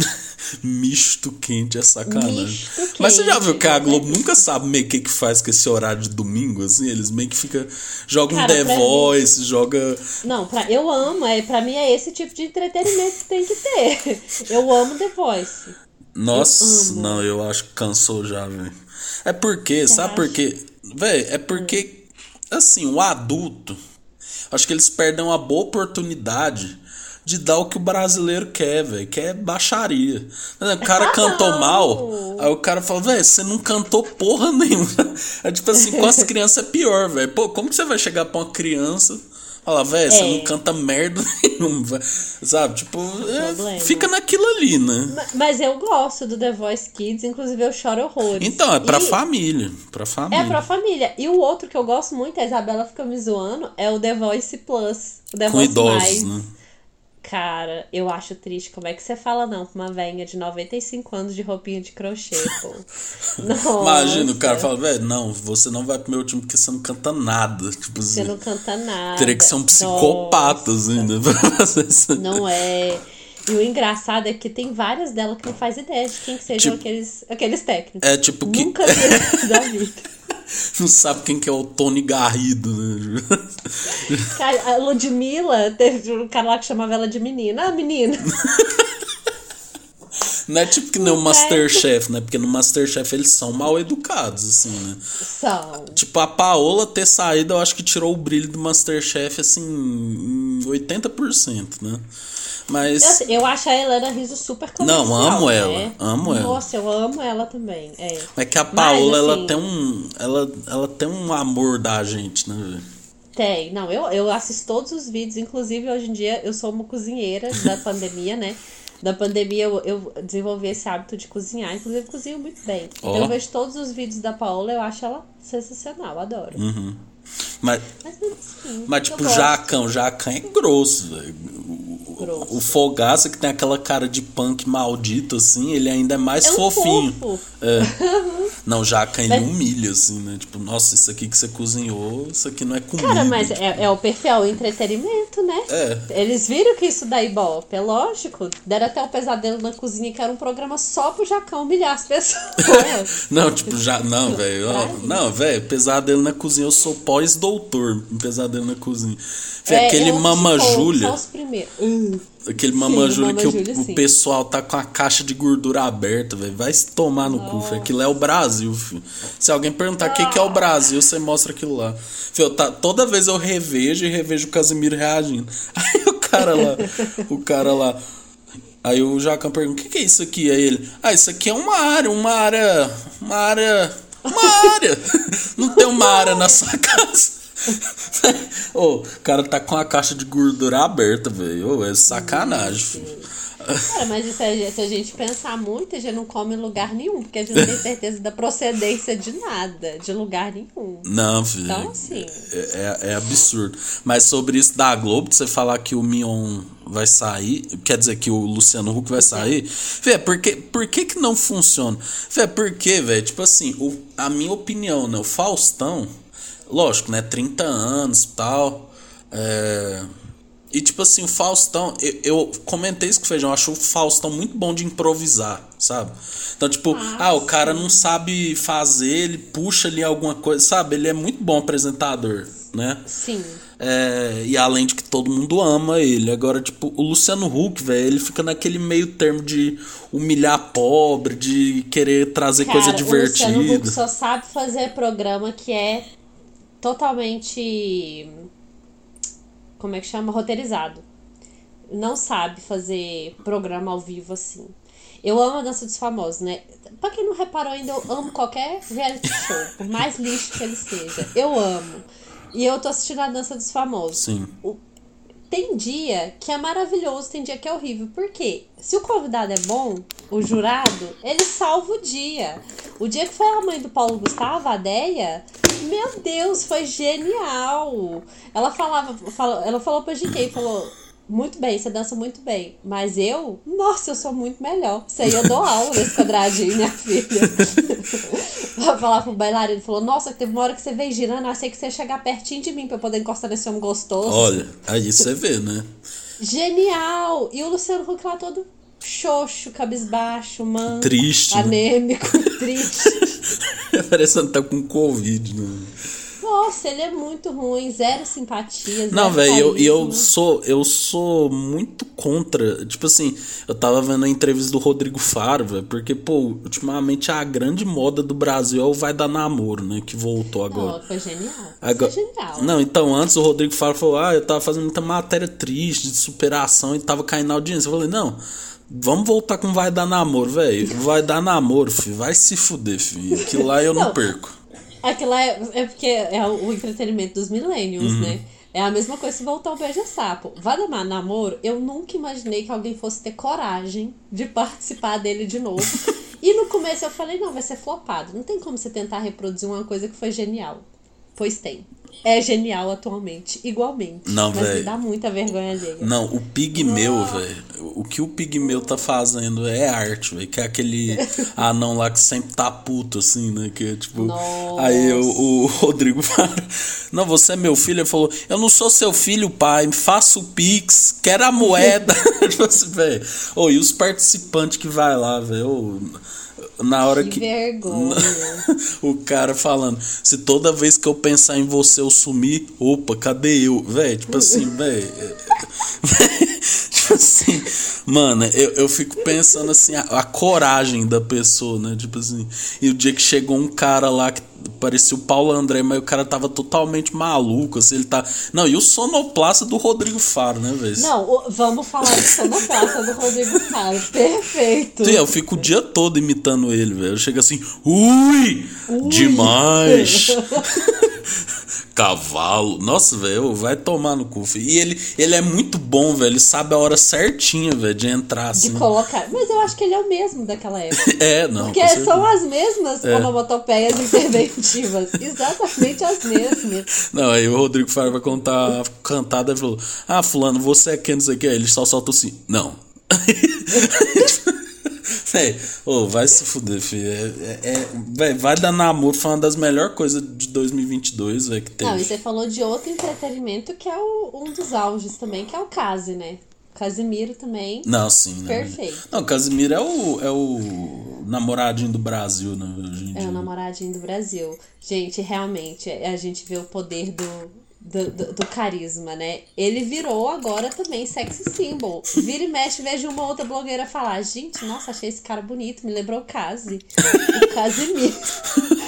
Misto quente é sacanagem. Misto Mas você já viu que a né? Globo nunca sabe meio que que faz com esse horário de domingo, assim? Eles meio que fica. Jogam um Cara, The pra mim- Voice, joga. Não, pra, eu amo. É, pra mim é esse tipo de entretenimento que tem que ter. Eu amo The Voice. Nossa, amo. não, eu acho que cansou já, velho. É porque, sabe por quê? Velho, é porque, assim, o adulto, acho que eles perdem uma boa oportunidade de dar o que o brasileiro quer, velho, que é baixaria. O cara cantou Não. mal, aí o cara fala, velho, você não cantou porra nenhuma. *laughs* É tipo assim, com as crianças é pior, velho. Pô, como que você vai chegar pra uma criança... Fala, velho, você É. não canta merda *laughs* nenhuma, sabe? Tipo, é, Problema. fica naquilo ali, né? Ma- Mas eu gosto do The Voice Kids, inclusive eu choro horrores. Então, é pra E- família. Pra família. É pra família. E o outro que eu gosto muito, a Isabela fica me zoando, é o The Voice Plus. O The Com Voice idosos, Mais. né? Cara, eu acho triste. Como é que você fala não pra uma velhinha de 95 anos de roupinha de crochê, pô? *laughs* Imagina, o cara fala, velho, não, você não vai pro meu time porque você não canta nada. *laughs* Tipo Você assim, não canta nada. teria que ser um psicopata, assim, né? pra fazer isso. Não é. E o engraçado é que tem várias delas que não faz ideia de quem que sejam Tipo- aqueles, aqueles técnicos. É tipo que. Nunca vi da vida. *laughs* não sabe quem que é o Tony Garrido, né? Cara, a Ludmilla, teve um cara lá que chamava ela de menina. Ah, menina. Não é tipo que nem o é. Masterchef, né? Porque no Masterchef eles são mal educados, assim, né? São. Tipo, a Paola ter saído, eu acho que tirou o brilho do Masterchef, assim, em 80%, né? Mas. Eu, eu acho a Helena Riso super comercial. Não, amo né? ela, amo ela. Nossa, eu amo ela também. É. É que a Paola, assim- ela tem um. Ela, ela tem um amor da gente, né? Tem. Não, eu, eu assisto todos os vídeos. Inclusive, hoje em dia, eu sou uma cozinheira da *laughs* pandemia, né? Da pandemia, eu, eu desenvolvi esse hábito de cozinhar. Inclusive, cozinho muito bem. Ó. eu vejo todos os vídeos da Paola. Eu acho ela sensacional. Adoro. Mas, Mas, assim, mas tipo, gosto. Jacão, Jacão é grosso, velho. O- Grosso. O Fogaça, que tem aquela cara de punk maldito, assim, ele ainda é mais É um fofinho. fofo. É. *laughs* Não, Jacan ele Mas- humilha, assim, né? Tipo, nossa, isso aqui que você cozinhou, isso aqui não é comida. Cara, mas é, é o perfil, é o entretenimento, né? É. Eles viram que isso dá ibope, é lógico. Deram até o pesadelo na cozinha, que era um programa só pro Jacão humilhar as pessoas. *laughs* Não, tipo, já. Não, velho. Não, velho, pesadelo na cozinha. Eu sou pós-doutor pesadelo na cozinha. É, aquele eu, Mama tipo, Júlia. Só os primeiros. Hum. Aquele Mama Júlia que o- Júlia, o, pessoal tá com a caixa de gordura aberta, velho. Vai se tomar no cu, filho. Aquilo é o Brasil, filho. Se alguém perguntar o que, que é o Brasil, você mostra aquilo lá. Filho, tá, toda vez eu revejo e revejo o Casimiro reagindo. *laughs* Aí o cara lá, o cara lá. Aí o Jacão pergunta: o que, que é isso aqui? Aí ele: Ah, isso aqui é uma área, uma área. Uma área. Uma área! Não tem uma área na sua casa. Ô, o cara tá com a caixa de gordura aberta, velho. É sacanagem. filho. Cara, mas isso é, se a gente pensar muito, a gente não come em lugar nenhum, porque a gente não tem certeza da procedência de nada, de lugar nenhum. Não, filho. Então, assim. É, é, é absurdo. Mas sobre isso da Globo, você falar que o Mion vai sair, quer dizer que o Luciano Huck vai sair, velho, por que, por que que não funciona? Velho, porque, velho, tipo assim, o, a minha opinião, né, o Faustão, lógico, né, 30 anos e tal, é... E tipo assim, o Faustão, eu, eu comentei isso com o Feijão, eu acho o Faustão muito bom de improvisar, sabe? Então, tipo, ah, o cara não sabe fazer, ele puxa ali alguma coisa, sabe? Ele é muito bom apresentador, né? Sim. É, e além de que todo mundo ama ele. Agora, tipo, o Luciano Huck, velho, ele fica naquele meio termo de humilhar pobre, de querer trazer coisa Cara, o Luciano Huck divertida. só sabe fazer programa que é totalmente. Como é que chama? Roteirizado. Não sabe fazer programa ao vivo assim. Eu amo a dança dos famosos, né? Pra quem não reparou ainda, eu amo qualquer reality show, por mais lixo que ele seja. Eu amo. E eu tô assistindo a dança dos famosos. Sim. O- tem dia que é maravilhoso, tem dia que é horrível. Por quê? Se o convidado é bom, o jurado, ele salva o dia. O dia que foi a mãe do Paulo Gustavo, a Deia, meu Deus, foi genial. Ela falava, falou, ela falou pra GK, falou, muito bem, você dança muito bem. Mas eu, nossa, eu sou muito melhor. Isso aí eu dou aula nesse quadradinho, minha filha. *laughs* Ela falava pro bailarino, falou, nossa, teve uma hora que você veio girando, eu achei que você ia chegar pertinho de mim pra eu poder encostar nesse homem gostoso. Olha, aí você vê, né? Genial! E o Luciano Huck lá todo xoxo, cabisbaixo, manco, Triste, né? anêmico, *laughs* triste. *laughs* Parecendo que tá com Covid, né? Nossa, ele é muito ruim, zero simpatias. Não, zero velho, eu, e eu sou eu sou muito contra. Tipo assim, eu tava vendo a entrevista do Rodrigo Faro, velho, porque, pô, ultimamente a grande moda do Brasil é o Vai Dar Namoro, né? Que voltou agora. Não, foi genial. Agora- Foi genial. Não, então antes o Rodrigo Faro falou: Ah, eu tava fazendo muita matéria triste de superação e tava caindo na audiência. Eu falei: Não, vamos voltar com Vai Dar Namoro, velho. Vai dar namoro, filho. Vai se fuder, filho. Aquilo lá eu não, Não. perco. Aquilo é, é porque é o, o entretenimento dos millennials, Uhum. né? É a mesma coisa se voltar ao beija-sapo. Vai dar namoro, eu nunca imaginei que alguém fosse ter coragem de participar dele de novo. *laughs* e no começo eu falei, não, vai ser flopado. Não tem como você tentar reproduzir uma coisa que foi genial. Pois tem. É genial atualmente, igualmente. Não, véi. dá muita vergonha alheia. Não, o Pigmeu, velho. O que o Pigmeu tá fazendo é arte, velho. Que é aquele *laughs* anão lá que sempre tá puto, assim, né? Que é tipo. Nossa. Aí o, o *laughs* Rodrigo fala: Não, você é meu filho. Ele falou: Eu não sou seu filho, pai. Faço o Pix, quero a moeda. *laughs* tipo assim, velho. Ô, e os participantes que vai lá, velho. Ô, Na hora Que que. vergonha. *laughs* o cara falando, se toda vez que eu pensar em você eu sumir, opa, cadê eu? Véi, tipo assim, véi. *laughs* assim, mano, eu, eu fico pensando assim, a, a coragem da pessoa, né? Tipo assim, e o dia que chegou um cara lá que parecia o Paulo André, mas o cara tava totalmente maluco, assim, ele tá. Não, e o sonoplasta do Rodrigo Faro, né, velho? Não, vamos falar de sonoplasta do Rodrigo Faro. *laughs* Perfeito. Sim, eu fico o dia todo imitando ele, velho. Eu chego assim, ui, demais. *laughs* Cavalo. Nossa, velho, vai tomar no cu. filho. E ele, ele é muito bom, velho. Ele sabe a hora certinha, velho, de entrar De assim. colocar. Mas eu acho que ele é o mesmo daquela época. *laughs* É, não. Porque são as mesmas É. onomatopeias interventivas. *laughs* Exatamente as mesmas. Não, aí o Rodrigo Faro vai contar a cantada e falou: Ah, Fulano, você é quem não sei o que? Aí Ele só solta assim: Não. *laughs* *laughs* Véi, ô, vai se fuder, filho. É, é, é- véi, vai dar namoro, foi uma das melhores coisas de 2022, velho, que teve. Não, e você falou de outro entretenimento que é o- um dos auges também, que é o Case, né? Casimiro também. Não, sim, né? Perfeito. Não, Casimiro é o, é o namoradinho do Brasil, né? Em É o namoradinho do Brasil. Gente, realmente, a gente vê o poder do, do, do- do carisma, né? Ele virou agora também sexy symbol. Vira e mexe, vejo uma outra blogueira falar: Gente, nossa, achei esse cara bonito, me lembrou o Case. O Casimiro. *laughs*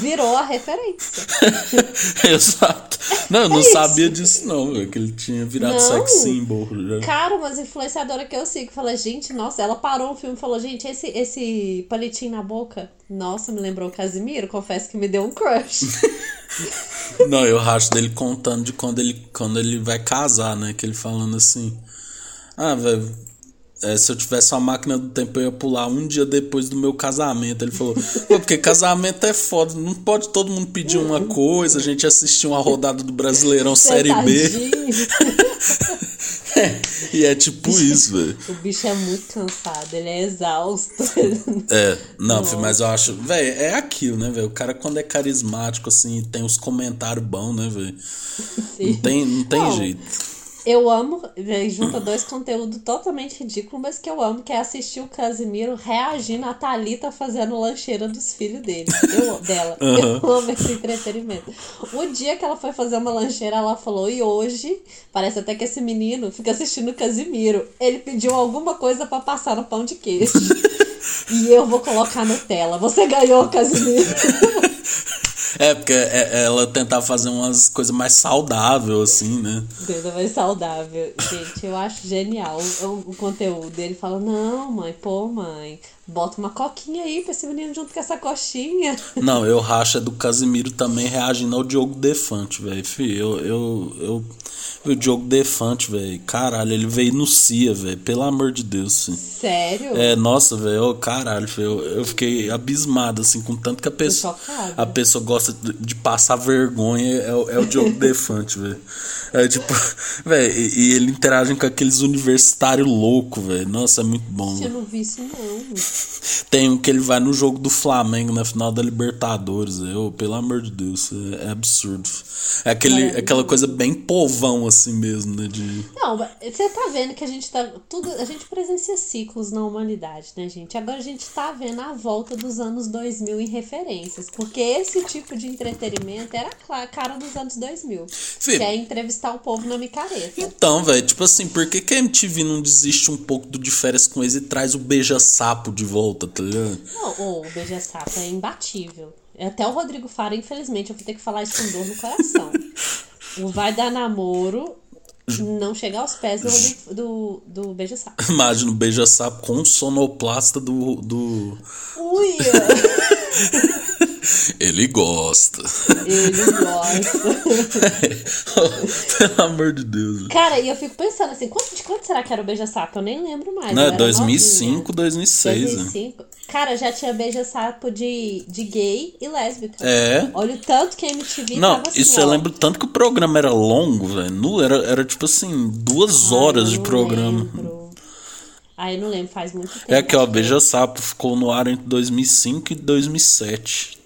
Virou a referência. *laughs* Exato. Não, eu não É sabia disso, não, que ele tinha virado Não. sex symbol. Já. Cara, umas influenciadoras que eu sigo fala, gente, nossa, ela parou o filme e falou, gente, esse, esse palitinho na boca, nossa, me lembrou o Casimiro, confesso que me deu um crush. *laughs* Não, eu racho dele contando de quando ele, quando ele vai casar, né? Que ele falando assim: Ah, velho, é, se eu tivesse uma máquina do tempo, eu ia pular um dia depois do meu casamento. Ele falou: porque casamento é foda, não pode todo mundo pedir uma coisa, a gente assistir uma rodada do Brasileirão Série B. Sentadinho. *laughs* e é tipo isso, velho. O bicho é muito cansado, ele é exausto. É, não, filho, mas eu acho, velho, é aquilo, né, velho? O cara quando é carismático, assim, tem os comentários bons, né, velho? Não tem, não tem Não, jeito. Eu amo, né, junta dois conteúdos totalmente ridículos, mas que eu amo, que é assistir o Casimiro reagindo a Thalita fazendo lancheira dos filhos dele. Eu, *laughs* dela. Eu amo esse entretenimento. O dia que ela foi fazer uma lancheira, ela falou, e hoje, parece até que esse menino fica assistindo o Casimiro. Ele pediu alguma coisa pra passar no pão de queijo. *laughs* e eu vou colocar Nutella. Você ganhou, Casimiro. *laughs* É, porque é- ela tentava fazer umas coisas mais saudáveis, assim, né? Coisa mais saudável. Gente, eu acho genial o, o conteúdo. Ele fala: Não, mãe, pô, mãe, bota uma coquinha aí pra esse menino junto com essa coxinha. *laughs* Não, eu racho é do Casimiro também reagindo ao Diogo Defante, velho. Fih, Eu, eu, eu. O Diogo Defante, velho. Caralho, ele veio no CIA, velho. Pelo amor de Deus, sim. Sério? É, nossa, velho, caralho, eu, eu fiquei abismado, assim, com tanto que a pessoa, a pessoa gosta de, de passar vergonha, é, o- é o Diogo *laughs* Defante, velho. É tipo, *laughs* velho, e, e ele interage com aqueles universitários loucos, velho. Nossa, é muito bom. Eu não vi isso, não. *laughs* Tem um que ele vai no jogo do Flamengo na final da Libertadores. Ô, Pelo amor de Deus, é, é absurdo. É aquele, Maravilhoso. aquela coisa bem povão, assim mesmo, né? De... Não, você tá vendo que a gente tá. Tudo, a gente presencia ciclos na humanidade, né, gente? Agora a gente tá vendo a volta dos anos 2000 em referências. Porque esse tipo de entretenimimento era a cara dos anos 2000. Fih. Que é entrevistar o povo na micareta. Então, velho, tipo assim, por que, que a MTV não desiste um pouco do de férias com eles e traz o beija-sapo de volta, tá ligado? Não, o Beija-Sapo é imbatível. Até o Rodrigo Fara, infelizmente, eu vou ter que falar isso com dor no coração. *laughs* O Vai Dar Namoro não chega aos pés do, do, do Beija-Sapo. *laughs* Imagina o beija-sapo com o sonoplasta do, do. Uia! *laughs* Ele gosta. Ele gosta. *laughs* Pelo amor de Deus. Cara, e eu fico pensando assim, quanto, de quanto será que era o Beija-Sapo? Eu nem lembro mais. Não, eu é era 2005, novinha. 2006. né? 2005. Cara, já tinha Beija-Sapo de, de gay e lésbica. É. Olha o tanto que a MTV Não, tava assim, isso ó. eu lembro tanto que o programa era longo, velho. Era, era tipo assim, duas horas Ai, eu de programa. lembro. Ah, eu não lembro, faz muito tempo. É que, ó, acho que- Beija-Sapo ficou no ar entre 2005 e 2007.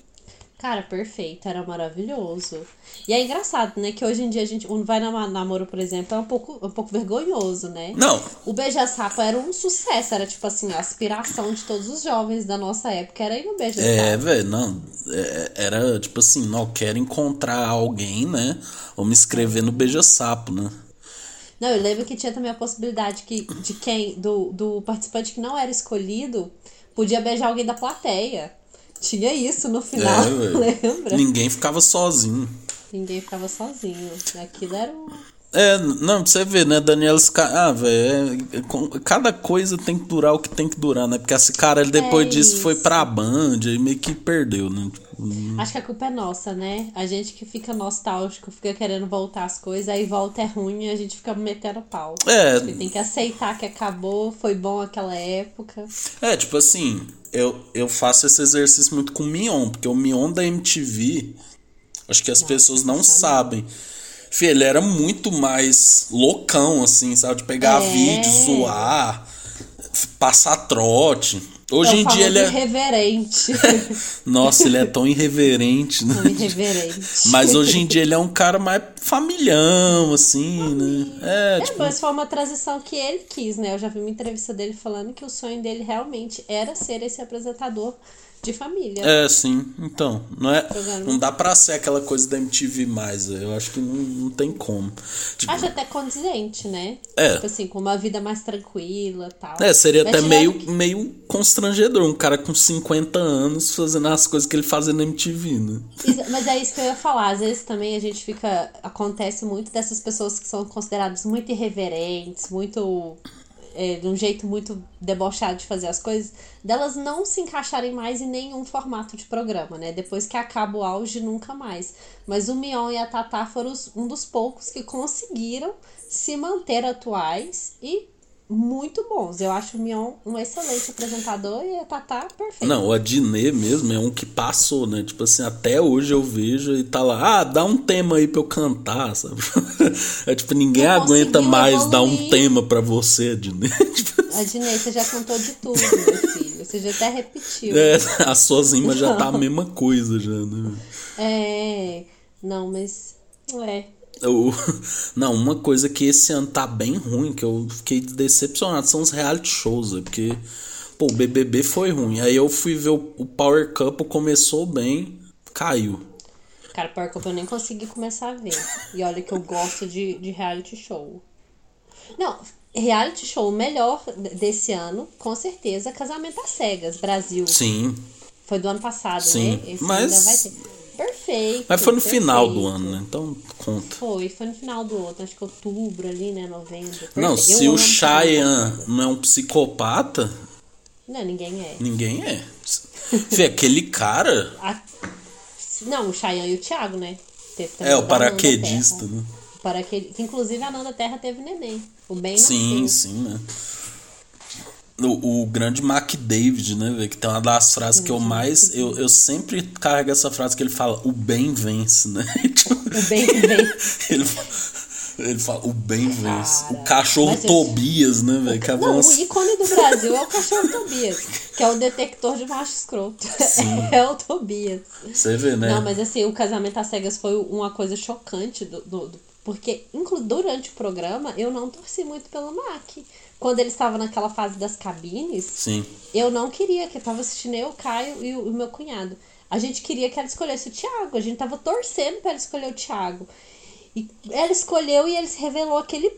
Cara, perfeito, era maravilhoso. E é engraçado, né? Que hoje em dia a gente. Um vai na namoro, por exemplo, é um pouco, um pouco vergonhoso, né? Não, O Beija-Sapo era um sucesso, era tipo assim, a aspiração de todos os jovens da nossa época era ir no Beija-Sapo. É, velho, não. é- era tipo assim, não quero encontrar alguém, né? Ou me inscrever no Beija-Sapo, né? Não, eu lembro que tinha também a possibilidade que, de quem, do, do participante que não era escolhido, podia beijar alguém da plateia. Tinha isso no final, *laughs* É, lembra? Ninguém ficava sozinho. Ninguém ficava sozinho. Aquilo era um. É, não, pra você ver, né, Daniela Sca... Ah, velho, é- é cada coisa tem que durar o que tem que durar, né? Porque esse cara, ele depois É disso, foi pra Band e meio que perdeu, né? Acho que a culpa é nossa, né? A gente que fica nostálgico, fica querendo voltar as coisas, aí volta é ruim e a gente fica metendo pau. É. Tem que aceitar que acabou, foi bom aquela época. É, tipo assim, eu, eu faço esse exercício muito com o Mion, porque o Mion da MTV, acho que as pessoas não sabem. Fih, ele era muito mais loucão, assim, sabe? De pegar É. vídeo, zoar, passar trote. Hoje é em dia ele é. irreverente. *laughs* Nossa, ele é tão irreverente, né? Irreverente. Mas hoje em dia ele é um cara mais familhão, assim, né? É, É, tipo. mas foi uma transição que ele quis, né? Eu já vi uma entrevista dele falando que o sonho dele realmente era ser esse apresentador de família. É, sim. Então, não é. Não dá pra ser aquela coisa da MTV mais. Eu acho que não, não tem como. Tipo, Acho até condizente, né? É. Tipo assim, com uma vida mais tranquila e tal. É, seria Mas até meio, que- meio constrangedor. Um cara com 50 anos fazendo as coisas que ele fazia na MTV, né? Isso- Mas é isso que eu ia falar. Às vezes também a gente fica. Acontece muito dessas pessoas que são consideradas muito irreverentes, muito. É, de um jeito muito debochado de fazer as coisas, delas não se encaixarem mais em nenhum formato de programa, né? Depois que acaba o auge, nunca mais. Mas o Mion e a Tatá foram os- um dos poucos que conseguiram se manter atuais e muito bons. Eu acho o Mion um excelente apresentador e a Tatá perfeita. Não, o Adnet mesmo é um que passou, né? Tipo assim, até hoje eu vejo e tá lá, ah, dá um tema aí pra eu cantar, sabe? *laughs* É tipo, ninguém Não aguenta mais dar um evoluir. tema pra você, Adnet. *laughs* Tipo, A Dinei, você já cantou de tudo, meu filho. Você já até repetiu. é, a zima já tá a mesma coisa já, né? É. Não, mas. É. O- *laughs* Não, uma coisa que esse ano tá bem ruim, que eu fiquei decepcionado, são os reality shows, é porque, pô, o BBB foi ruim. Aí eu fui ver o, o Power Couple, começou bem, caiu. Cara, Power Couple eu nem consegui começar a ver. E olha que eu gosto de, de reality show. Não, reality show melhor desse ano, com certeza, Casamento às Cegas, Brasil. Sim, Foi do ano passado, Sim, né? Esse mas- ainda vai ter. Perfeito. mas foi no final do perfeito. ano, né? Então conta. Foi, foi no final do outro, acho que outubro ali, né? Novembro. Não, Perfeito. se Eu o Cheyenne não é um psicopata, Não, ninguém é. ninguém é. Fê, aquele cara A- Não, o Chayanne e o Thiago, né? É o paraquedista, né? Que inclusive a Nanda Terra teve neném. O bem Sim, nasceu. sim, né? O, o grande Mac David, né, velho? Que tem uma das frases que eu mais. Eu, eu sempre carrego essa frase que ele fala: o bem vence, né? *laughs* Tipo, O bem vence. ele, ele fala: o bem vence. Cara, o cachorro eu- Tobias, né, velho? Que é Não, uns- o ícone do Brasil é o cachorro Tobias, que é o detector de macho escroto. *laughs* É o Tobias. Você vê, né? Não, mas assim, o casamento às cegas foi uma coisa chocante do, do- do- porque durante o programa eu não torci muito pelo Mac. Quando ele estava naquela fase das cabines, Sim. eu não queria, que eu tava assistindo eu, o Caio e o, o meu cunhado. A gente queria que ela escolhesse o Thiago, a gente tava torcendo pra ela escolher o Thiago. E ela escolheu e ele se revelou aquele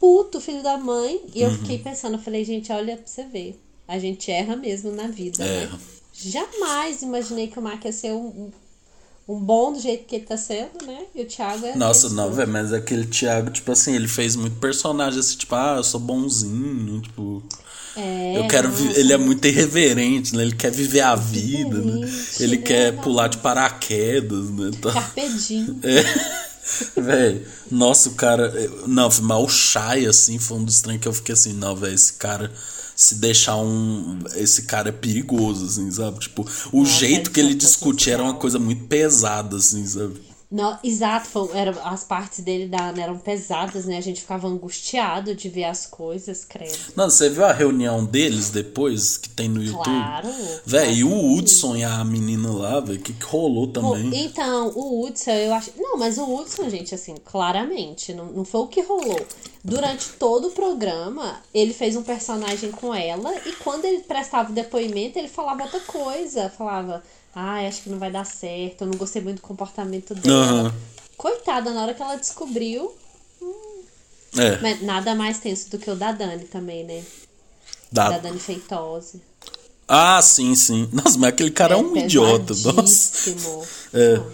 puto filho da mãe. E eu Uhum. fiquei pensando, eu falei, gente, olha pra você ver. A gente erra mesmo na vida, né? Erra. Jamais imaginei que o Mark ia ser um, um, bom do jeito que ele tá sendo, né? E o Thiago é. Nossa, não, velho, mas aquele Thiago, tipo assim, ele fez muito personagem assim, tipo, ah, eu sou bonzinho, tipo. É, eu quero vi- Ele é muito irreverente, né? Ele quer viver a vida, né? Ele né? quer pular de paraquedas, né? Então, Carpe diem. *laughs* é. Velho, nossa, o cara. Não, mas o Shai, assim, foi um dos trem que eu fiquei assim, não, velho, esse cara. Se deixar um. Esse cara é perigoso, assim, sabe? Tipo, o Nossa, jeito que ele discutia era uma coisa muito pesada, assim, sabe? Não, exato, foi- era, as partes dele da, eram pesadas, né? A gente ficava angustiado de ver as coisas, credo. Não, você viu a reunião deles depois que tem no YouTube? Claro. Véi, e o claro Hudson e a menina lá, velho, o que, que rolou O- também? Então, o Hudson, eu acho. Não, mas o Hudson, gente, assim, claramente, não, não foi o que rolou. Durante todo o programa, ele fez um personagem com ela e quando ele prestava o depoimento, ele falava outra coisa. Falava, ai, acho que não vai dar certo, eu não gostei muito do comportamento dela. Aham. Coitada, na hora que ela descobriu, É, mas nada mais tenso do que o da Dani também, né? Da dá. Dani Feitosa. Ah, sim, sim. Nossa, mas aquele cara é, um idiota, nossa. É. Não.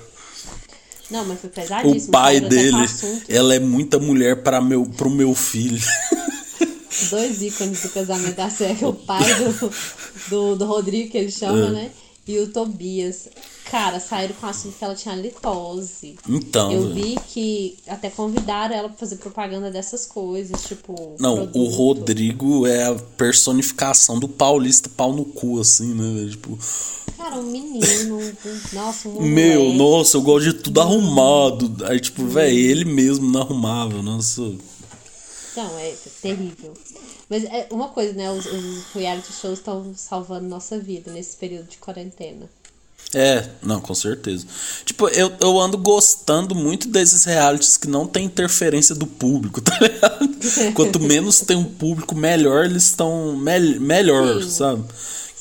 Não, mas foi pesadíssimo. O pai com dele, ela é muita mulher para meu, pro meu filho. dois ícones do casamento da série, *laughs* o pai do, do, do Rodrigo, que ele chama, É. né? E o Tobias. Cara, saíram com o assunto que ela tinha litose. Então, Eu velho. vi que até convidaram ela pra fazer propaganda dessas coisas, tipo. Não, o produto. Rodrigo é a personificação do paulista pau no cu, assim, né? Tipo, Cara, um menino. *laughs* nossa, um meu, moleque. nossa, eu gosto de tudo arrumado. Aí, tipo, velho, ele mesmo não arrumava, nossa. Não, é terrível. Mas é uma coisa, né? Os, os reality shows estão salvando nossa vida nesse período de quarentena. É, não, com certeza. Tipo, eu, eu ando gostando muito desses realities que não tem interferência do público, *laughs* tá ligado? Quanto menos tem um público, melhor eles estão. Mel, melhor, Sim. sabe?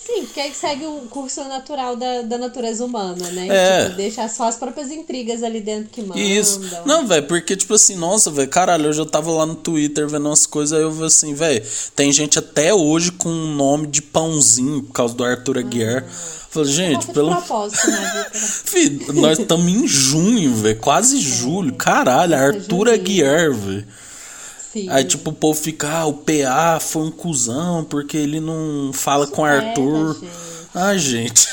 Sim, porque segue o curso natural da, da natureza humana, né? É. Tipo, deixa só as próprias intrigas ali dentro que mandam. Isso. Não, velho, porque, tipo assim, nossa, velho, caralho, hoje eu tava lá no Twitter vendo umas coisas, aí eu vi assim, velho, tem gente até hoje com um nome de pãozinho por causa do Arthur Aguiar. Falei, gente, pelo. *laughs* vida. Filho, nós estamos em junho, velho, quase julho. Caralho, Arthur. Aguiar, velho. Sim. Aí, tipo, o povo fica, ah, o PA foi um cuzão porque ele não fala com o Espera, Arthur. gente. Ai, gente.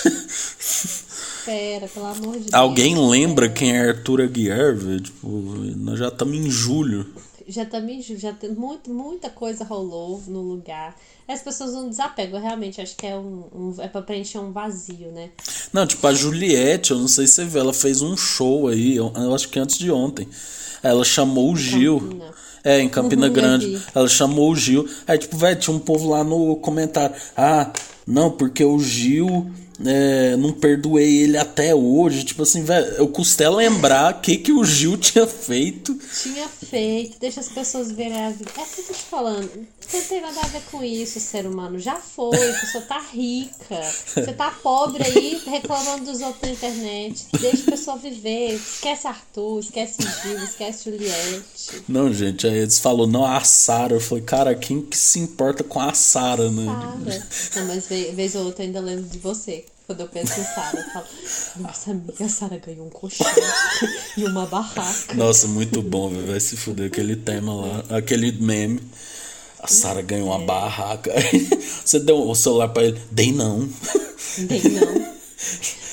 Espera, pelo amor de Deus. Alguém lembra quem é Arthur Aguiar, velho? Tipo, nós já estamos em julho. Já também já tem muito, muita coisa rolou no lugar. As pessoas não desapegam, realmente acho que é um, um é para preencher um vazio, né? Não, tipo, a Juliette, eu não sei se você viu, ela fez um show aí, eu, eu acho que antes de ontem. Ela chamou o Gil. Campina. É, em Campina Uhum, Grande. Ela chamou o Gil. Aí, tipo, velho, tinha um povo lá no comentário. Ah, não, porque o Gil. é, não perdoei ele até hoje. Tipo assim, velho, eu custei lembrar o que, que o Gil *laughs* tinha feito. Tinha feito, deixa as pessoas verem a vida. É o que eu tô te falando. Não tem nada a ver com isso, ser humano. Já foi, a pessoa tá rica. Você tá pobre aí, reclamando dos outros na internet. Deixa a pessoa viver. Esquece Arthur, esquece Gil, esquece Juliette. Não, gente, aí eles falaram, não, a Sara. Eu falei, cara, quem que se importa com a Sara, né? Nada. Não, mas vez ou outra ainda lembro de você. Quando eu penso em Sara, eu falo, nossa amiga, a Sara ganhou um colchão *laughs* e uma barraca. Nossa, muito bom, velho. Vai se fuder aquele tema lá, aquele meme. A Sara ganhou É. uma barraca. Aí *laughs* Você deu o celular pra ele? Dei não. Bem não.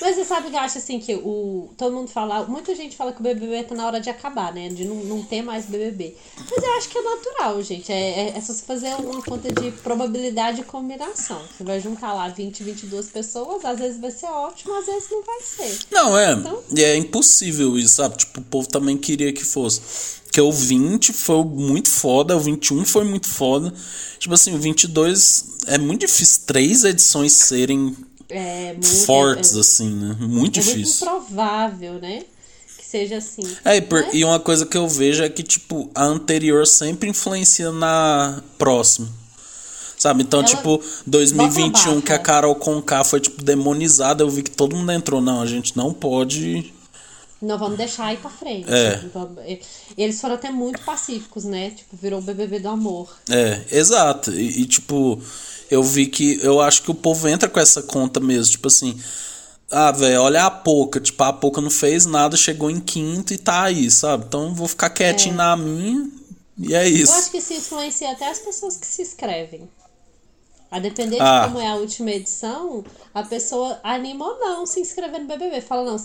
Mas você sabe que eu acho assim que o. Todo mundo fala. Muita gente fala que o BBB tá na hora de acabar, né? De não, não ter mais BBB. Mas eu acho que é natural, gente. É, é, é só você fazer uma conta de probabilidade e combinação. Você vai juntar lá 20, 22 pessoas, às vezes vai ser ótimo, às vezes não vai ser. Não, é. Então... É impossível isso, sabe? Tipo, o povo também queria que fosse. Que o 20 foi muito foda, o 21 foi muito foda. Tipo assim, o 22 é muito difícil três edições serem é, muito, fortes, é, assim, né? Muito é difícil. É muito improvável, né? Que seja assim. É, e, por, e uma coisa que eu vejo é que, tipo, a anterior sempre influencia na próxima. Sabe? Então, Ela tipo, 2021 que a Carol Conká foi, tipo, demonizada, eu vi que todo mundo entrou. Não, a gente não pode. Não, vamos deixar ir pra frente. É. Eles foram até muito pacíficos, né? Tipo, virou o BBB do amor. É, exato. E, e tipo, eu vi que eu acho que o povo entra com essa conta mesmo, tipo assim, ah, velho, olha a Poca, tipo, a Poca não fez nada, chegou em quinto e tá aí, sabe? Então vou ficar quietinho é. na minha e é isso. Eu acho que isso influencia até as pessoas que se inscrevem. A depender de ah. como é a última edição, a pessoa anima ou não se inscrever no BBB. Fala, não,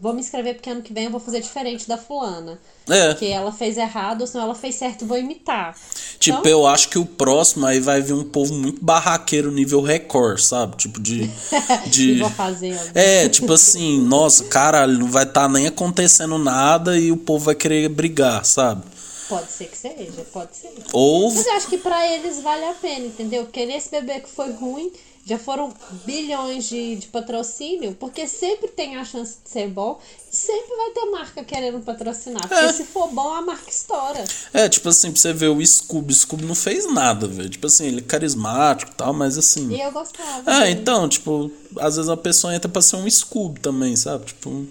vou me inscrever porque ano que vem eu vou fazer diferente da fulana. É. Porque ela fez errado, ou senão ela fez certo, vou imitar. Tipo, então... eu acho que o próximo aí vai vir um povo muito barraqueiro nível Record, sabe? Tipo de. *laughs* de... fazer. É, tipo assim, nossa, caralho, não vai estar tá nem acontecendo nada e o povo vai querer brigar, sabe? Pode ser que seja, pode ser. Ou... Mas eu acho que pra eles vale a pena, entendeu? Porque nesse bebê que foi ruim, já foram bilhões de, de patrocínio, porque sempre tem a chance de ser bom e sempre vai ter marca querendo patrocinar. Porque é. se for bom, a marca estoura. É, tipo assim, pra você ver o Scooby, Scooby não fez nada, velho. Tipo assim, ele é carismático e tal, mas assim. E eu gostava. É, dele. então, tipo, às vezes a pessoa entra pra ser um Scooby também, sabe? Tipo.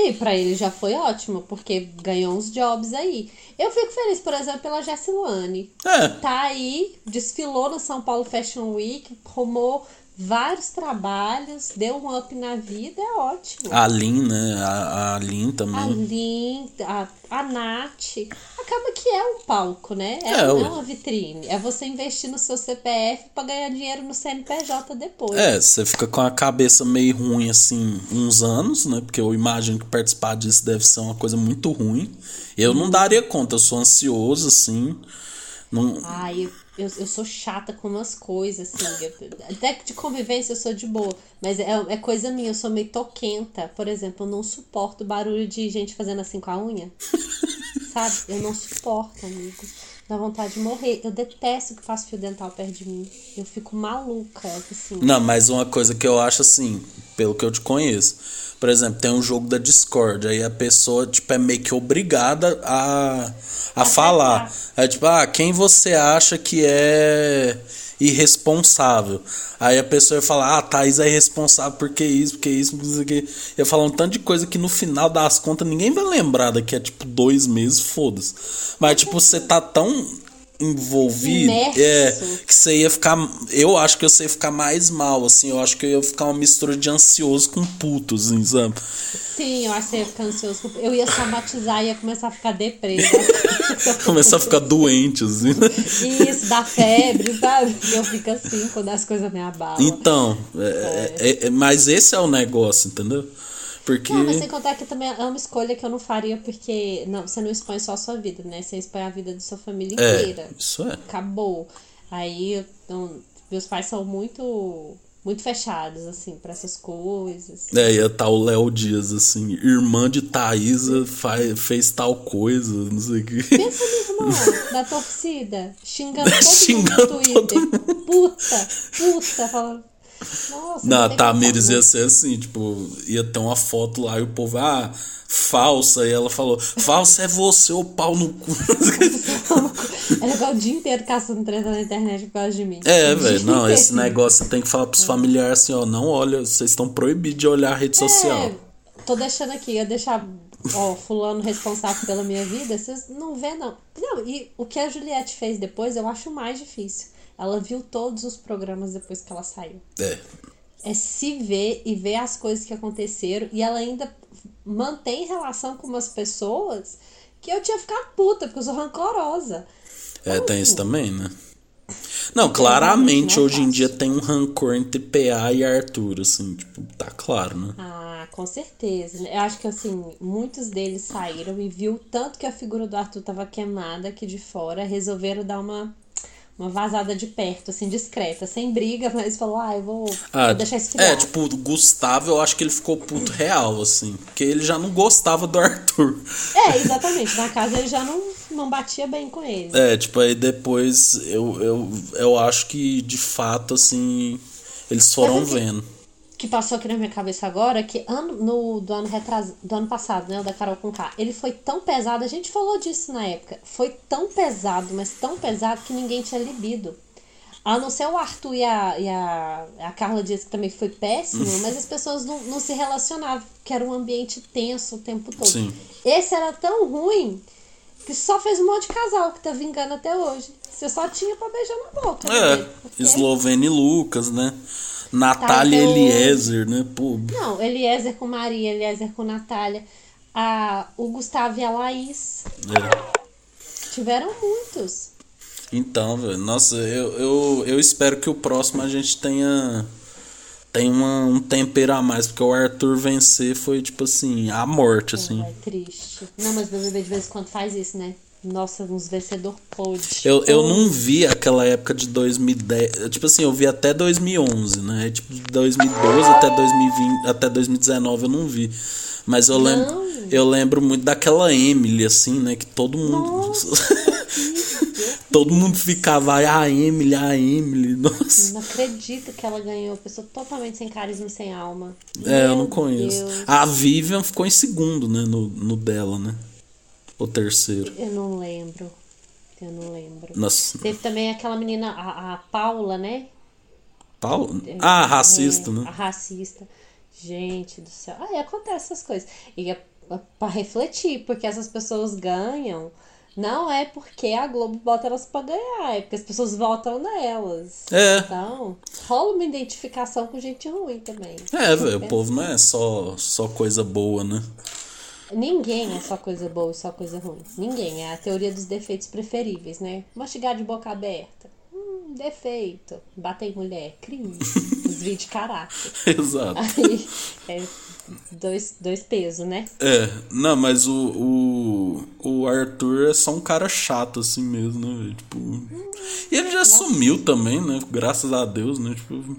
E pra ele já foi ótimo, porque ganhou uns jobs aí. Eu fico feliz, por exemplo, pela Jessilane. É. Tá aí, desfilou no São Paulo Fashion Week, rumou vários trabalhos, deu um up na vida, é ótimo. A Lin, né? A, a Lin também. A Lin, a, a Nath. Acaba que é um palco, né? É, é, é uma vitrine. É você investir no seu CPF para ganhar dinheiro no CNPJ depois. É, você fica com a cabeça meio ruim, assim, uns anos, né? Porque eu imagino que participar disso deve ser uma coisa muito ruim. Eu não daria conta, eu sou ansioso, assim. Não... Ai, eu eu, eu sou chata com umas coisas, assim. Eu, até de convivência eu sou de boa. Mas é, é coisa minha, eu sou meio toquenta. Por exemplo, eu não suporto barulho de gente fazendo assim com a unha. *laughs* Sabe? Eu não suporto, amigo. Dá vontade de morrer. Eu detesto que faça fio dental perto de mim. Eu fico maluca, assim. Não, mas uma coisa que eu acho assim, pelo que eu te conheço. Por exemplo, tem um jogo da Discord, aí a pessoa, tipo, é meio que obrigada a a falar. É tipo, ah, quem você acha que é irresponsável? Aí a pessoa ia falar, ah, Thaís é irresponsável porque isso, porque isso, porque Ia falar um tanto de coisa que no final das contas ninguém vai lembrar daqui a tipo dois meses, foda-se. Mas tipo, você tá tão envolvido é que você ia ficar eu acho que você ia ficar mais mal assim eu acho que eu ia ficar uma mistura de ansioso com puto assim, sabe? Sim eu acho que você ia ficar ansioso eu ia somatizar e ia começar a ficar depressa *laughs* começar a ficar doente assim isso dá febre sabe? Eu fico assim quando as coisas me abalam. Então é, é. É, é mas esse é o negócio entendeu porque... Não, mas sem contar que também é uma escolha que eu não faria, porque não, você não expõe só a sua vida, né? Você expõe a vida da sua família é, inteira. É, isso é. Acabou. Aí, então, meus pais são muito muito fechados, assim, para essas coisas. É, ia tá o Léo Dias, assim, irmã de Thaisa faz, fez tal coisa, não sei o que. Pensa no irmão *laughs* da torcida, xingando todo xingando mundo no Twitter. Todo... Puta, puta, falando. Nossa, não, a Tamires ia ser assim, tipo, ia ter uma foto lá e o povo, ah, falsa. E ela falou, falsa é você, ô pau no cu. *laughs* ela ficou o dia inteiro caçando treta na internet por causa de mim. É, velho, não, esse negócio você tem que falar pros familiares assim, ó, não olha, vocês estão proibidos de olhar a rede é, social. Tô deixando aqui, eu deixar, ó, fulano responsável pela minha vida, vocês não vê, não. Não, e o que a Juliette fez depois, eu acho mais difícil ela viu todos os programas depois que ela saiu. É. É se ver e ver as coisas que aconteceram. E ela ainda mantém relação com umas pessoas que eu tinha ficado puta, porque eu sou rancorosa. É, então, tem isso assim, também, né? Não, claramente hoje em dia tem um rancor entre PA e Arthur, assim, tipo, tá claro, né? Ah, com certeza. Eu acho que, assim, muitos deles saíram e viu tanto que a figura do Arthur tava queimada aqui de fora, resolveram dar uma uma vazada de perto, assim, discreta, sem briga, *laughs* mas falou, ah, eu vou, Ah, vou deixar esfriar. é, tipo, o Gustavo, eu acho que ele ficou puto real, assim. Porque ele já não gostava do Arthur. É, *laughs* exatamente. Na casa ele já não, não batia bem com ele. É, tipo, aí depois eu, eu, eu acho que de fato, assim, eles foram vendo. Que passou aqui na minha cabeça agora, que ano, no, do, ano retras, do ano passado, né, o da Carol com K, ele foi tão pesado, a gente falou disso na época, foi tão pesado, mas tão pesado que ninguém tinha libido. A não ser o Arthur e a, e a, a Carla Dias, que também foi péssimo, mas as pessoas não, não se relacionavam, porque era um ambiente tenso o tempo todo. Sim. Esse era tão ruim que só fez um monte de casal que tá vingando até hoje. Você só tinha pra beijar na boca. né? É, Porque- Eslovênia e Lucas, né? Natália então- Eliezer, né? Pô, Não, Eliezer com Maria, Eliezer com Natália. A, o Gustavo e a Laís. é. Tiveram muitos. Então, velho, nossa, eu, eu, eu espero que o próximo a gente tenha tenha uma, um tempero a mais, porque o Arthur vencer foi tipo assim, a morte, assim. É triste. Não, mas o BBB de vez em quando faz isso, né? Nossa, uns vencedor pode. Eu, eu não vi aquela época de 2010. Tipo assim, eu vi até 2011, né? Tipo, de 2012 até 2020, até 2019 eu não vi. Mas eu lembro, Não? eu lembro muito daquela Emily, assim, né? Que todo mundo. *laughs* todo mundo ficava, "Ai, a Emily, a Emily. *laughs* Nossa. Não acredito que ela ganhou. Pessoa totalmente sem carisma e sem alma. É, eu Meu não conheço. Deus. A Vivian ficou em segundo, né? No, no dela, né? O terceiro. Eu não lembro. Eu não lembro. Nossa. Teve também aquela menina, a, a Paula, né? Paulo? Ah, racista, É, né? A racista. Gente do céu. E acontece essas coisas. E é pra refletir, porque essas pessoas ganham. Não é porque a Globo bota elas pra ganhar, é porque as pessoas votam nelas. É. Então, rola uma identificação com gente ruim também. É, velho, o povo não é só, só coisa boa, né? Ninguém é só coisa boa e só coisa ruim. Ninguém. É a teoria dos defeitos preferíveis, né? Mastigar de boca aberta. Hum, defeito. Bater em mulher. Crime. *laughs* Desvio de caráter. Exato. Aí, é dois, dois pesos, né? É, não, mas o, o, o Arthur é só um cara chato assim mesmo, né? Tipo. E ele já sumiu também, né? Graças a Deus, né? Tipo.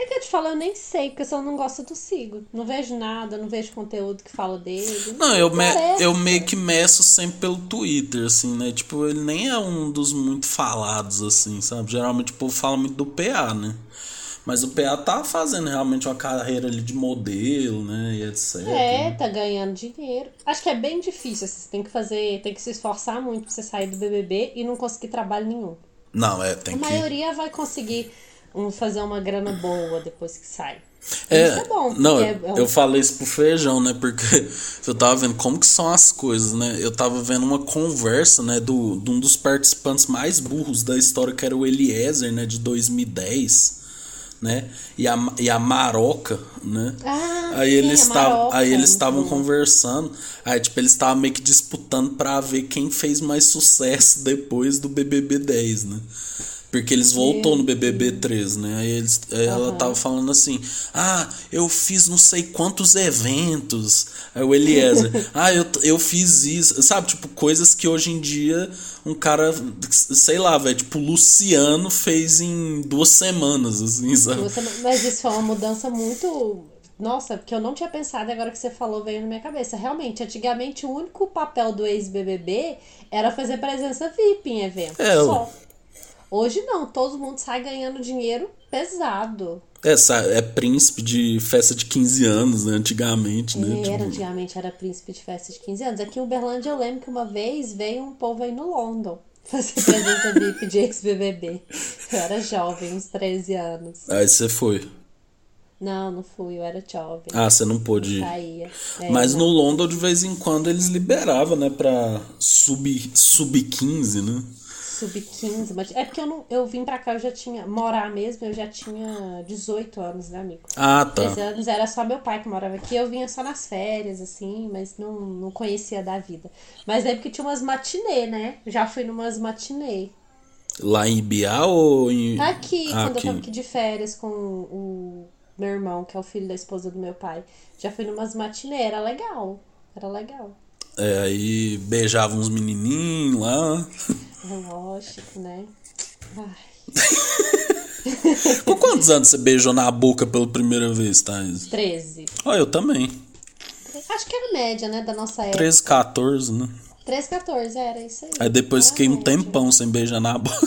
É que eu te falo, eu nem sei, porque eu não gosto do sigo. Não vejo nada, não vejo conteúdo que fala dele. Não, eu, me, eu meio que meço sempre pelo Twitter, assim, né? Tipo, ele nem é um dos muito falados, assim, sabe? Geralmente o povo fala muito do PA, né? Mas o PA tá fazendo realmente uma carreira ali de modelo, né? E etc. É, tá ganhando dinheiro. Acho que é bem difícil. assim, Você tem que fazer, tem que se esforçar muito pra você sair do BBB e não conseguir trabalho nenhum. Não, é, tem A que. maioria vai conseguir um, fazer uma grana boa depois que sai. É, Isso é bom, não, é- é um- eu falei isso pro feijão, né? Porque *laughs* eu tava vendo como que são as coisas, né? Eu tava vendo uma conversa, né, do, de um dos participantes mais burros da história, que era o Eliezer, né, de 2010, né? E a, e a Maroca, né? Ah, aí sim, eles Maroca, aí eles estavam conversando, aí tipo eles estavam meio que disputando pra ver quem fez mais sucesso *laughs* depois do BBB 10, né? Porque eles voltou no BBB 3, né? Aí, eles, aí ela tava falando assim: Ah, eu fiz não sei quantos eventos. Aí o Eliezer, *laughs* ah, eu, eu fiz isso. Sabe, tipo, coisas que hoje em dia um cara, sei lá, velho, tipo, o Luciano fez em duas semanas, assim, sabe? Mas isso foi uma mudança muito. Nossa, porque eu não tinha pensado, agora que você falou, veio na minha cabeça. Realmente, antigamente o único papel do ex-BBB era fazer presença VIP em evento. É, só. Hoje não, todo mundo sai ganhando dinheiro pesado. Essa é príncipe de festa de 15 anos, né? Antigamente, né? Era, Tipo, antigamente era príncipe de festa de 15 anos. Aqui em Uberlândia eu lembro que uma vez veio um povo aí no London *laughs* fazer presença VIP de ex-BBB. Eu era jovem, uns 13 anos. aí você foi. Não, não fui, eu era jovem. Ah, você não pôde ir. Saía. É, Mas não. no London, de vez em quando, eles liberavam, né? Pra sub, sub 15, né? Sub-15, mas é porque eu, não, eu vim pra cá, eu já tinha. Morar mesmo, eu já tinha 18 anos, né, amigo? Ah, tá. 13 anos era só meu pai que morava aqui, eu vinha só nas férias, assim, mas não, não conhecia da vida. Mas é porque tinha umas matinê, né? Já fui numas matinê. Lá em Ibiá ou em. Aqui, Ah, quando eu aqui. tava aqui de férias com o meu irmão, que é o filho da esposa do meu pai. Já fui numas matinê, era legal. Era legal. É, aí beijava uns menininhos lá. É lógico, né? Ai. *laughs* Com quantos anos você beijou na boca pela primeira vez, Thaís? 13. Ó, eu também. Acho que era a média, né, da nossa época. 13, 14, né? 13, 14, era isso aí. Aí depois Era fiquei um tempão sem beijar na boca.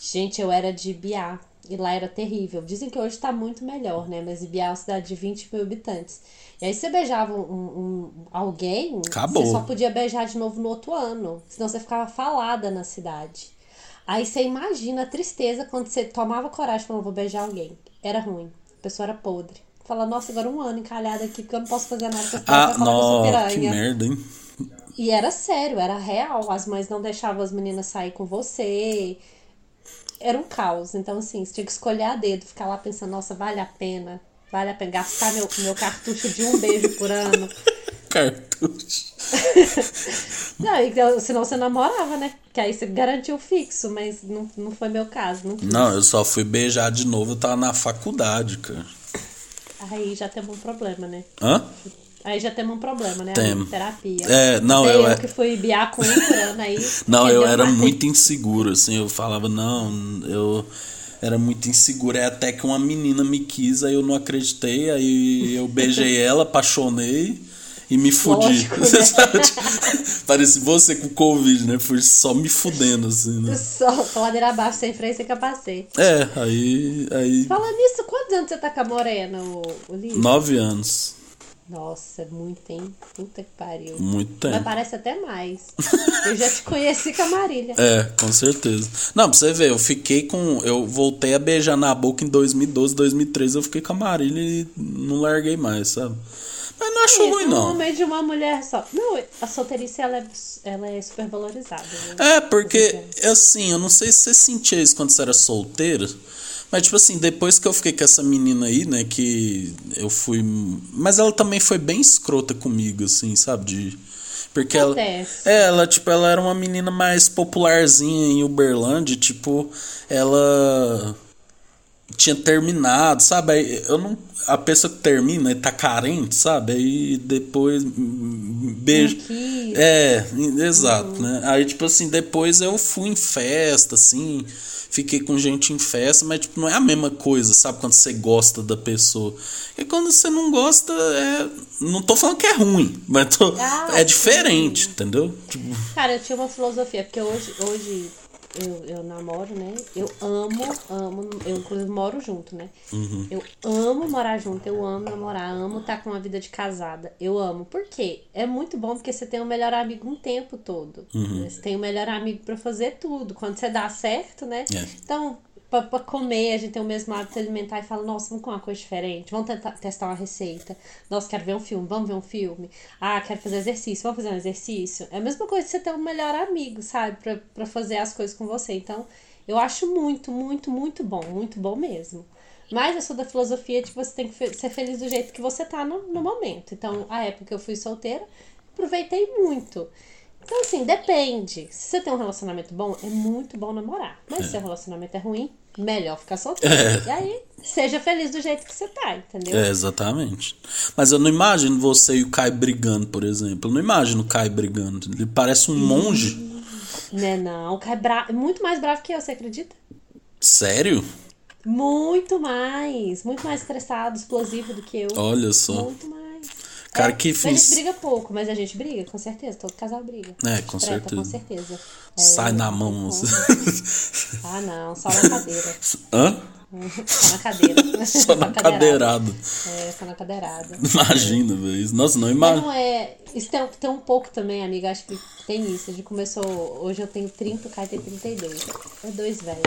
Gente, eu era de Ibiá. E lá era terrível. Dizem que hoje tá muito melhor, né? Mas Ibiá é uma cidade de 20 mil habitantes. E aí você beijava um, um- alguém, Acabou. você só podia beijar de novo no outro ano. Senão você ficava falada na cidade. Aí você imagina a tristeza quando você tomava coragem e falava, vou beijar alguém. Era ruim. A pessoa era podre. Fala, nossa, agora um ano encalhada aqui, porque eu não posso fazer nada com essa Ah, nossa, que merda, hein? E era sério, era real. As mães não deixavam as meninas sair com você. Era um caos. Então, assim, você tinha que escolher a dedo, ficar lá pensando, nossa, vale a pena. Vale a pena gastar meu, meu cartucho de um beijo por ano. *laughs* Cartucho. *laughs* Não, senão você namorava, né? Que aí você garantiu fixo, mas não, não foi meu caso. Não, Não, eu só fui beijar de novo, eu tava na faculdade, cara. Aí já temos um problema, né? Hã? Aí já temos um problema, né? Temos. Terapia. É, não, eu eu é- que fui biar com um ano aí. *laughs* Não, eu era Mas- muito inseguro, assim, eu falava, não, eu era muito inseguro. É até que uma menina me quis, aí eu não acreditei, aí eu beijei *laughs* ela, apaixonei e me fudi. Lógico, né? *laughs* Parece você com Covid, né? Fui só me fudendo, assim, né? Só ladeira abaixo, sem freio, sem capacete. É, aí. aí Falando nisso, quantos anos você tá com a Morena, o, o nove anos. Nossa, é muito, hein? Puta que pariu. Muito Mas tempo. parece até mais. Eu já te conheci com a Marília. *laughs* É, com certeza. Não, pra você ver, eu fiquei com. Eu voltei a beijar na boca em 2012, 2013. Eu fiquei com a Marília e não larguei mais, sabe? Mas não acho Isso, ruim, Um não. homem de uma mulher só. Não, a solteirice ela é, ela é super valorizada. Né? É, porque, assim, eu não sei se você sentia isso quando você era solteira. Mas, tipo assim, depois que eu fiquei com essa menina aí, né, que eu fui. Mas ela também foi bem escrota comigo, assim, sabe? De. Porque ela. Acontece. É, ela, tipo, ela era uma menina mais popularzinha em Uberlândia, tipo, ela tinha terminado, sabe? Aí eu não. A pessoa que termina tá carente, sabe? Aí depois. Beijo. É, exato, né? Aí, tipo assim, depois eu fui em festa, assim, fiquei com gente em festa, mas, tipo, não é a mesma coisa, sabe? Quando você gosta da pessoa. E quando você não gosta, é. Não tô falando que é ruim, mas tô... Ah, é diferente, entendeu? Tipo, Cara, eu tinha uma filosofia, porque hoje, hoje eu, eu namoro, né? Eu amo, amo, eu inclusive moro junto, né? Eu amo morar junto, eu amo namorar, amo estar com uma vida de casada. Eu amo. Por quê? É muito bom porque você tem um melhor amigo um tempo todo. né? Você tem um melhor amigo pra fazer tudo. Quando você dá certo, né? É. Então, pra comer, a gente tem o mesmo hábito alimentar e fala, nossa, vamos comer uma coisa diferente, vamos tentar, testar uma receita. Nossa, quero ver um filme, vamos ver um filme. Ah, quero fazer exercício, vamos fazer um exercício. É a mesma coisa que você ter um melhor amigo, sabe? Pra fazer as coisas com você. Então, eu acho muito, muito, muito bom, muito bom mesmo. Mas eu sou da filosofia de que você tem que ser feliz do jeito que você tá no, no momento. Então, a época que eu fui solteira, aproveitei muito. Então, assim, depende. Se você tem um relacionamento bom, é muito bom namorar. Mas se seu relacionamento é ruim, melhor ficar solteiro. E aí, seja feliz do jeito que você tá, entendeu? é, exatamente. Mas eu não imagino você e o Kai brigando, por exemplo. Eu não imagino o Kai brigando. Ele parece um monge. Né, não. O cara é bra... muito mais bravo que eu, você acredita? Sério? Muito mais. Muito mais estressado, explosivo do que eu. Olha só. Muito mais. Cara, É, que mas A gente briga pouco, mas a gente briga, com certeza. Todo casal briga. É, com Treta, certeza. Com certeza. É, Sai na mão. assim. Ah, não. Só na cadeira. *laughs* Hã? Só na cadeira. *laughs* Só na *laughs* cadeirada. É, só na cadeirada. Imagina, velho. Nossa, não imagina. não é. Isso tem, tem um pouco também, amiga. Acho que tem isso. A gente começou. Hoje eu tenho 30, o Caio tem 32. É dois velhos.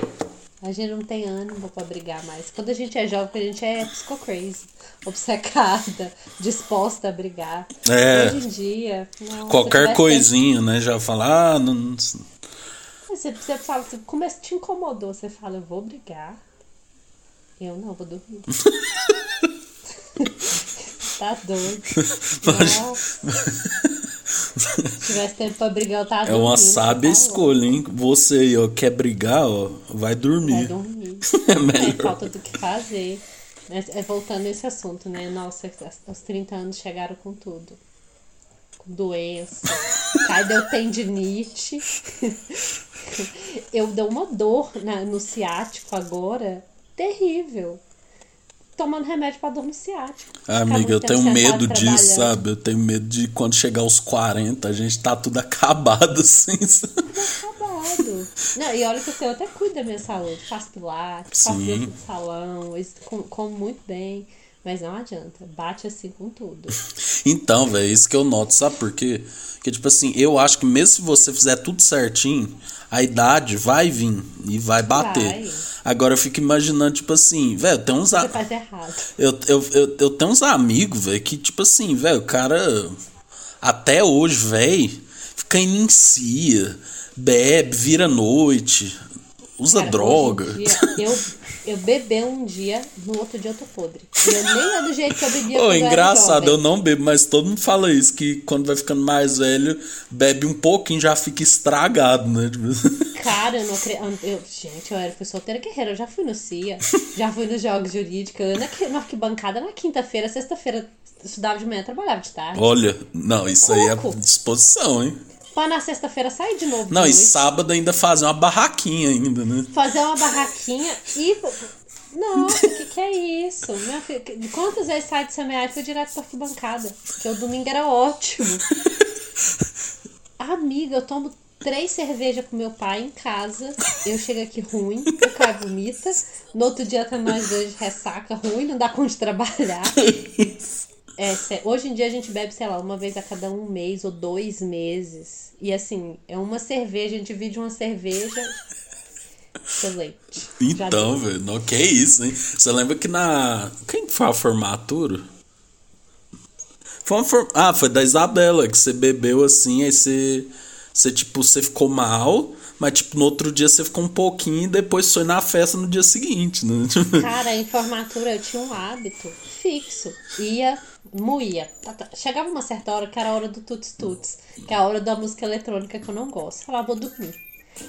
A gente não tem ânimo pra brigar mais. Quando a gente é jovem, a gente é psico-crazy. Obcecada, disposta a brigar. É. Hoje em dia. Qualquer coisinha, né? Já fala, ah, não. Você, você fala, você começa, te incomodou. Você fala, eu vou brigar. Eu não, vou dormir. *laughs* *laughs* tá doido. Nossa. *laughs* Se tivesse tempo pra brigar, eu tava É uma dormindo, sábia tá escolha, hein? Você aí, ó, quer brigar, ó, vai Vai dormir. dormir. *laughs* É É melhor. falta do que fazer. É, voltando nesse assunto, né? Nossa, os 30 anos chegaram com tudo. Com doença. *laughs* Aí deu tendinite. Eu dei uma dor na- no ciático agora. Terrível. Tomando remédio pra dor no ciático. Amiga, eu tenho medo disso, sabe? Eu tenho medo de quando chegar aos 40, a gente tá tudo *laughs* acabado, assim. sabe? acabado. Não, e olha que eu até cuido da minha saúde. Faço pilates, faço Sim. dança de salão, como muito bem. Mas não adianta. Bate assim com tudo. *laughs* Então, velho, isso que eu noto, sabe por quê? Porque, tipo assim, eu acho que mesmo se você fizer tudo certinho, a idade vai vir e vai bater. Vai. Agora eu fico imaginando, tipo assim, velho, tem uns. a- Você faz errado. Eu, eu, eu, eu tenho uns amigos, velho, que, tipo assim, velho, o cara até hoje, velho, fica inicia, bebe, vira noite, usa Cara, droga. dia, eu, *laughs* eu beber um dia, no outro dia eu tô podre. E eu nem é do jeito que eu bebia eu era engraçado, eu jovem. não bebo, mas todo mundo fala isso, que quando vai ficando mais velho, bebe um pouquinho já fica estragado, né? *laughs* Cara, eu não acredito. Eu, gente, eu era fui solteira guerreira. Eu já fui no CIA, já fui nos Jogos Jurídicos. Eu na, na arquibancada na quinta-feira, sexta-feira, estudava de manhã, trabalhava de tarde. Olha, não, isso aí é Coco. disposição, hein? Pra na sexta-feira sair de novo. de Não, e sábado ainda fazer uma barraquinha ainda, né? fazer uma barraquinha e. Nossa, o que, que é isso? Minha filha, quantas vezes sai de semear e fui direto pra arquibancada? Porque o domingo era ótimo. *laughs* Amiga, eu tomo três cervejas com meu pai em casa. Eu chego aqui ruim, o cara vomita. No outro dia tá nós dois de ressaca ruim, não dá conta de trabalhar. É, hoje em dia a gente bebe, sei lá, uma vez a cada um mês ou dois meses. E assim, é uma cerveja, a gente divide uma cerveja. Excelente. Então, velho, não, que isso, hein? Você lembra que na. Quem foi a formatura? Foi uma for... Ah, foi da Isabela, que você bebeu assim, aí você. Você, tipo, você ficou mal, mas, tipo, no outro dia você ficou um pouquinho e depois foi na festa no dia seguinte, né? Cara, em formatura eu tinha um hábito fixo. Ia, moía. Chegava uma certa hora que era a hora do tuts tuts, que é a hora da música eletrônica que eu não gosto. Falava, vou dormir.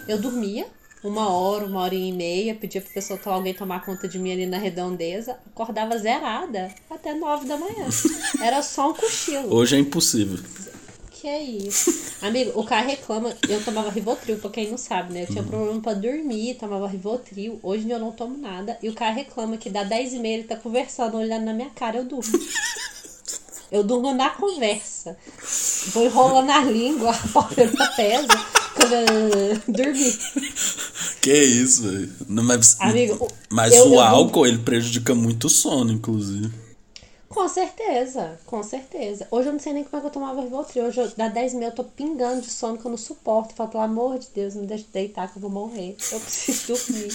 Eu dormia uma hora, uma hora e meia, pedia pra pessoa, alguém tomar conta de mim ali na redondeza, acordava zerada até nove da manhã. *laughs* Era só um cochilo. Hoje é impossível. Que é isso? Amigo, o cara reclama. Eu tomava Rivotril, pra quem não sabe, né? Eu tinha problema pra dormir, tomava Rivotril. Hoje eu não tomo nada. E o cara reclama que dá 10 e meia ele tá conversando, olhando na minha cara, eu durmo. *laughs* Eu durmo na conversa. Vou enrolando a língua, a pálpebra pesa. Quando eu dormi. Que isso, velho. Mas, Amigo, mas eu- o eu álcool, ele prejudica muito o sono, inclusive. Com certeza, com certeza. Hoje eu não sei nem como é que eu tomava Rivotril. Hoje, eu, dá 10 mil, eu tô pingando de sono que eu não suporto. Eu falo, pelo amor de Deus, não deixa de deitar que eu vou morrer. Eu preciso dormir.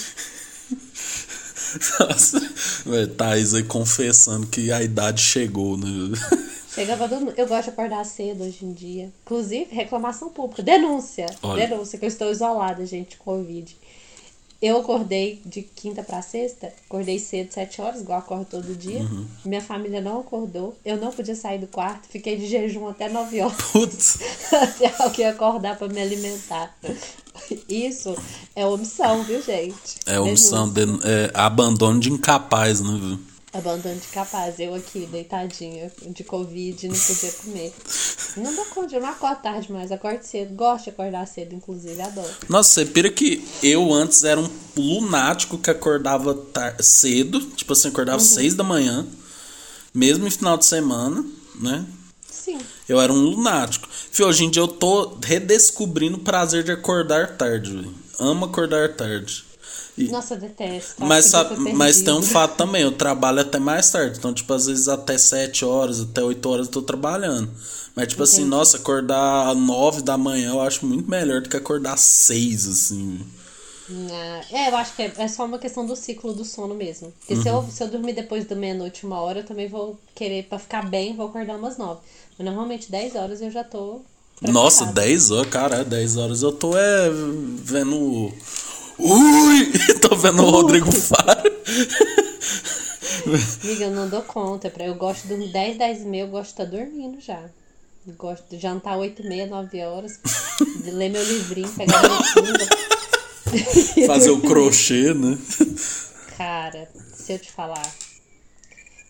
*laughs* *laughs* Thaís aí confessando que a idade chegou, né? Chegava do... Eu gosto de acordar cedo hoje em dia. Inclusive, reclamação pública. Denúncia. Olha. Denúncia, que eu estou isolada, gente, Covid. Eu acordei de quinta pra sexta, acordei cedo, sete horas, igual acordo todo dia. Uhum. Minha família não acordou. Eu não podia sair do quarto, fiquei de jejum até nove horas. Putz, *laughs* até alguém acordar pra me alimentar. Isso é omissão, viu, gente? é omissão, Denúncia. de, é, abandono de incapaz, né, viu? Abandono de capaz. Eu aqui, deitadinha, de Covid, não podia comer. Não dou conta, eu não acordo tarde mais, acordo cedo. Gosto de acordar cedo, inclusive, adoro. Nossa, você pira que eu antes era um lunático que acordava cedo, tipo assim, acordava seis da manhã, mesmo em final de semana, né? Sim. Eu era um lunático. Fih, hoje em dia eu tô redescobrindo o prazer de acordar tarde, velho. Amo acordar tarde. E- Nossa, eu detesto. tá? mas, sabe- mas tem um fato também, eu trabalho até mais tarde. Então, tipo, às vezes até 7 horas, até 8 horas eu tô trabalhando. Mas, tipo assim, Entendi. nossa, acordar às 9 da manhã eu acho muito melhor do que acordar às 6, assim. Ah, É, eu acho que é, é só uma questão do ciclo do sono mesmo. Porque se, Uhum. eu, se eu dormir depois da meia-noite, uma hora, eu também vou querer, pra ficar bem, vou acordar umas nove. Mas normalmente 10 horas eu já tô. Nossa, preparada. 10 horas, cara, 10 horas eu tô é, vendo. Ui! *laughs* tô vendo o Rodrigo Faro. Amiga, eu não dou conta. Pra, eu gosto de dormir 10, 10 e meia, eu gosto de estar dormindo já. Gosto de jantar 8 e meia, 9 horas. de ler meu livrinho, pegar meu fundo. Fazer o crochê, né? Cara, se eu te falar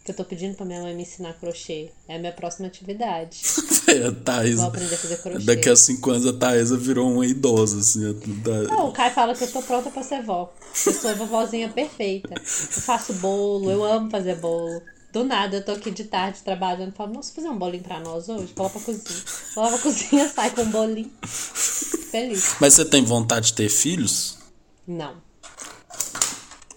que eu tô pedindo pra minha mãe me ensinar crochê, é a minha próxima atividade. *laughs* É, a Thaís. Vou aprender a fazer crochê. Daqui a cinco anos a Thaisa virou uma idosa, assim. Não, o Caio fala que eu tô pronta pra ser vó. Eu sou a vovozinha perfeita. Eu faço bolo, eu amo fazer bolo. Do nada, eu tô aqui de tarde trabalhando falo, nossa, fazer um bolinho pra nós hoje? Vou lá pra cozinha. Vou lá pra cozinha, *laughs* sai com um bolinho. Feliz. Mas você tem vontade de ter filhos? Não.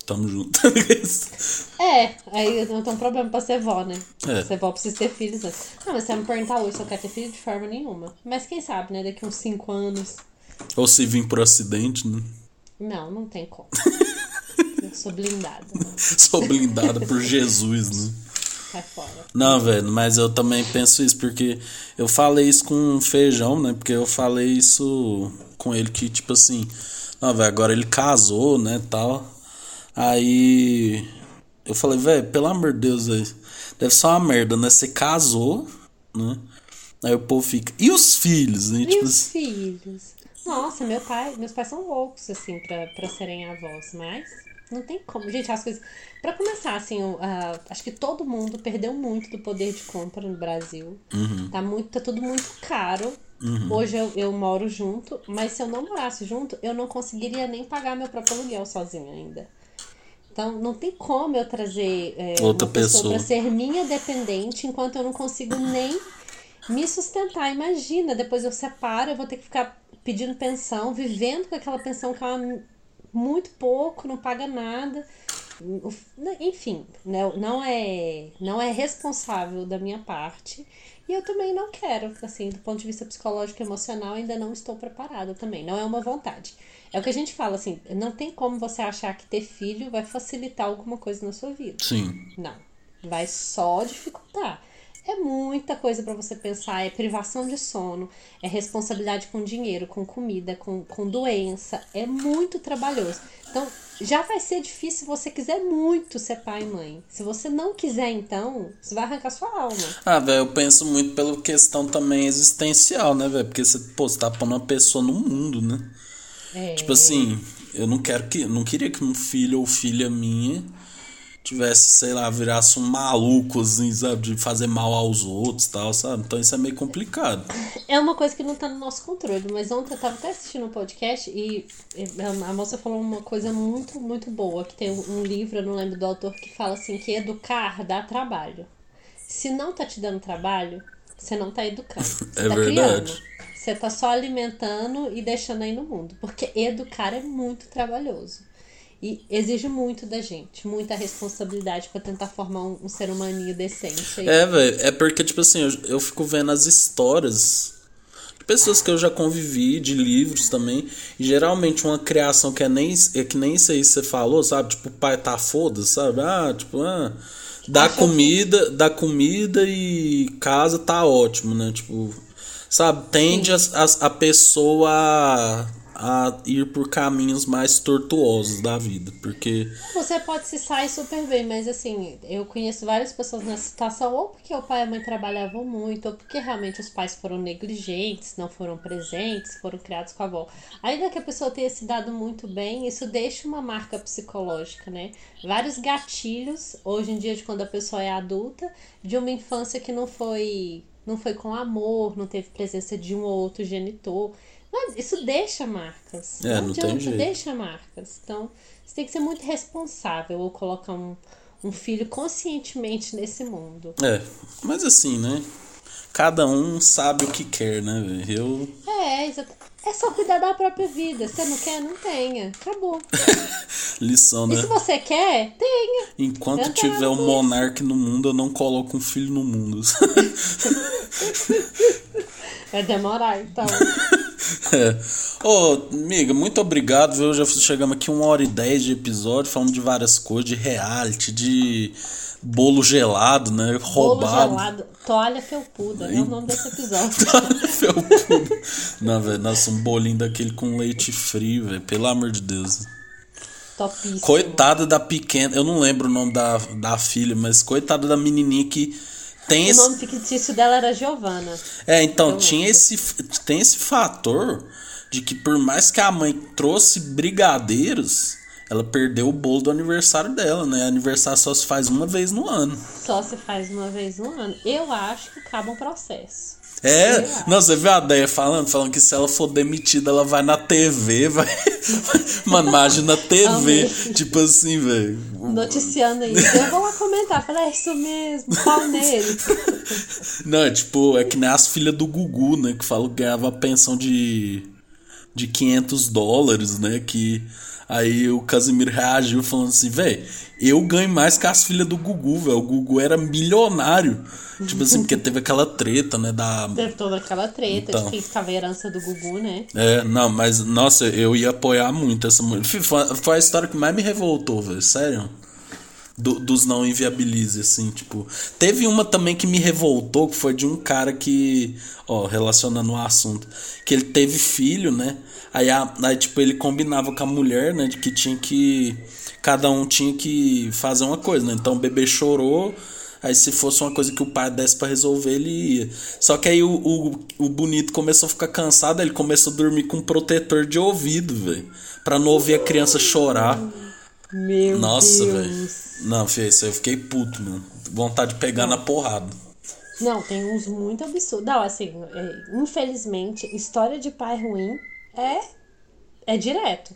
Tamo junto. *laughs* É, aí não tem um problema pra ser vó, né? É. Ser vó precisa ter filhos antes. Não, mas você vai me perguntar hoje se eu quero ter filho de forma nenhuma. Mas quem sabe, né? Daqui uns 5 anos. Ou se vir por acidente, né? Não, não tem como. *laughs* eu sou blindada. Sou blindada por Jesus, né? Sai fora. Não, velho, mas eu também penso isso, porque eu falei isso com o feijão, né? Porque eu falei isso com ele que, tipo assim, não, velho, agora ele casou, né, tal. Aí eu falei, velho, pelo amor de Deus, véio, deve ser uma merda, né? Você casou, né? Aí o povo fica, e os filhos, né? E Tipo os assim, filhos? Nossa, meu pai, meus pais são loucos, assim, pra, pra serem avós, mas não tem como. Gente, as coisas. Pra começar, assim, a- acho que todo mundo perdeu muito do poder de compra no Brasil. Tá, muito, tá tudo muito caro. Hoje eu, eu moro junto, mas se eu não morasse junto, eu não conseguiria nem pagar meu próprio aluguel sozinha ainda. Então, não tem como eu trazer é, Outra pessoa, pessoa. pra ser minha dependente enquanto eu não consigo nem me sustentar. Imagina, depois eu separo, eu vou ter que ficar pedindo pensão, vivendo com aquela pensão que é uma- muito pouco, não paga nada. O- Enfim, né, não é, não é responsável da minha parte. E eu também não quero, assim, do ponto de vista psicológico e emocional, ainda não estou preparada também. Não é uma vontade. É o que a gente fala, assim, não tem como você achar que ter filho vai facilitar alguma coisa na sua vida. sim. Não. Vai só dificultar. É muita coisa pra você pensar. É privação de sono, é responsabilidade com dinheiro, com comida, com, com doença. É muito trabalhoso. Então, já vai ser difícil se você quiser muito ser pai e mãe. Se você não quiser, então, você vai arrancar sua alma. Ah, velho, eu penso muito pela questão também existencial, né, velho? Porque você, pô, você tá pondo uma pessoa no mundo, né? É, Tipo assim, eu não quero que. Não queria que um filho ou filha minha tivesse, sei lá, virasse um maluco, assim, sabe? De fazer mal aos outros e tal, sabe? Então isso é meio complicado. É uma coisa que não tá no nosso controle, mas ontem eu tava até assistindo um podcast e a moça falou uma coisa muito, muito boa, que tem um livro, eu não lembro do autor, que fala assim, que educar dá trabalho. Se não tá te dando trabalho, você não tá educando. *laughs* Você É tá verdade. criando. Você tá só alimentando e deixando aí no mundo. Porque educar é muito trabalhoso. E exige muito da gente, muita responsabilidade pra tentar formar um, um ser humaninho decente. aí. É, velho, é porque, tipo assim, eu, eu fico vendo as histórias de pessoas que eu já convivi, de livros também. E geralmente uma criação que é, nem, é que nem isso aí que você falou, sabe? Tipo, o pai tá foda, sabe? Ah, tipo, ah, dá Acha que- comida, dá comida e casa tá ótimo, né? Tipo, sabe? Tende a, a, a pessoa a, a ir por caminhos mais tortuosos da vida. Porque. Você pode se sair super bem, mas assim, eu conheço várias pessoas nessa situação, ou porque o pai e a mãe trabalhavam muito, ou porque realmente os pais foram negligentes, não foram presentes, foram criados com a avó. Ainda que a pessoa tenha se dado muito bem, isso deixa uma marca psicológica, né? Vários gatilhos, hoje em dia, de quando a pessoa é adulta, de uma infância que não foi, não foi com amor, não teve presença de um ou outro genitor. Mas isso deixa marcas. É, não tem adianta, jeito. deixa marcas. Então, você tem que ser muito responsável ou colocar um, um filho conscientemente nesse mundo. É, mas assim, né? Cada um sabe o que quer, né, velho? Eu. É, exato. É só cuidar da própria vida. Você não quer? Não tenha. Acabou. *laughs* Lição, E né? se você quer, tenha. Enquanto Eu tiver um monarca no mundo, eu não coloco um filho no mundo. *laughs* Vai demorar, então. *laughs* é. Ô, amiga, muito obrigado, viu? Já chegamos aqui uma hora e dez de episódio, falando de várias coisas, de reality, de bolo gelado, né? Bolo Roubado. gelado. Toalha felpuda. É o nome desse episódio. *laughs* Felpudo. não, velho, nossa, um bolinho daquele com leite frio, velho. Pelo amor de Deus. Topíssimo. Coitada da pequena, eu não lembro o nome da, da filha, mas coitada da menininha que tem o esse. nome fictício dela era Giovanna. É, então, tinha esse, tem esse fator de que por mais que a mãe trouxe brigadeiros, ela perdeu o bolo do aniversário dela, né? Aniversário só se faz uma vez no ano. Só se faz uma vez no ano. Eu acho que acaba um processo. É, não, você viu a ideia falando? Falando que se ela for demitida, ela vai na TV, *laughs* vai. Mano, imagina a TV. Tipo assim, velho. Noticiando isso. Eu vou lá comentar. Falei, é isso mesmo, pau nele. *laughs* Não, é tipo, é que nem as filhas do Gugu, né? Que falam que ganhava pensão de, de 500 dólares, né? Que aí o Casimiro reagiu falando assim, velho, eu ganho mais que as filhas do Gugu, velho. O Gugu era milionário. Tipo assim, porque teve aquela treta, né? Da, Teve toda aquela treta Então. de quem ficava a herança do Gugu, né? É, não, mas nossa, eu ia apoiar muito essa mulher. Foi a história que mais me revoltou, velho, sério. Do- dos não inviabilize, assim, tipo. Teve uma também que me revoltou, que foi de um cara que, ó, relacionando o assunto, que ele teve filho, né? Aí, a- aí, tipo, ele combinava com a mulher, né, de que tinha que. Cada um tinha que fazer uma coisa, né? Então o bebê chorou. Aí se fosse uma coisa que o pai desse pra resolver, ele ia. Só que aí o, o, o bonito começou a ficar cansado, ele começou a dormir com um protetor de ouvido, velho. Pra não ouvir a criança chorar. Meu Nossa, Deus. velho. Não, filho, isso aí eu fiquei puto, mano. Vontade de pegar na porrada. Não, tem uns muito absurdos. Não, assim, é, infelizmente, história de pai ruim é, é direto.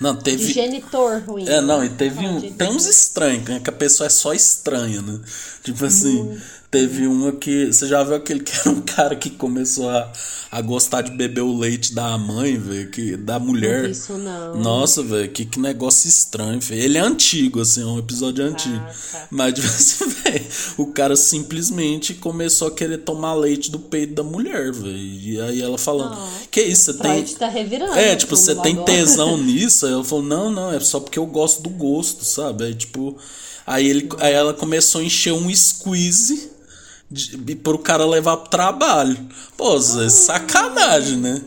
Não, De teve. genitor ruim. É, não, e teve um. de- Tem uns estranhos, né? Que a pessoa é só estranha, né? Tipo assim, teve uma que. Você já viu aquele que era um cara que começou a, a gostar de beber o leite da mãe, velho? Que, da mulher. vi isso, não. Nossa, velho, que, que negócio estranho, velho. Ele é antigo, assim, é um episódio antigo. tá. Mas, *laughs* tipo assim, velho, o cara simplesmente começou a querer tomar leite do peito da mulher, velho. E aí ela falando: Que isso, você tem. Tá revirando. É, tipo, você tem agora. tesão *laughs* nisso? Aí ela falou, não, não, é só porque eu gosto do gosto, sabe? Aí, tipo, aí, ele, aí ela começou a encher um squeeze de, pro cara levar pro trabalho. Pô, Zé, sacanagem, né?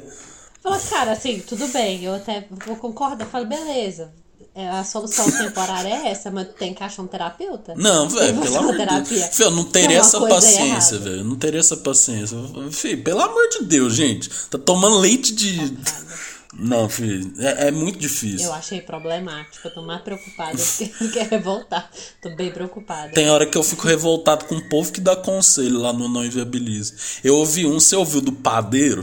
Fala, cara, assim, tudo bem, eu até vou concordar. Falo, beleza. é, A solução temporária é essa, mas tu tem que achar um terapeuta? Não, velho, pelo amor de. Deus. Eu não teria essa paciência, velho. Eu não teria essa paciência. Filho, pelo amor de Deus, gente. Tá tomando leite de. Não, filho, é, é muito difícil. Eu achei problemático. Eu tô mais preocupada do que, revoltar. Tô bem preocupada. Tem hora que eu fico revoltado com o povo que dá conselho lá no Não Inviabilize. Eu ouvi um, você ouviu do padeiro?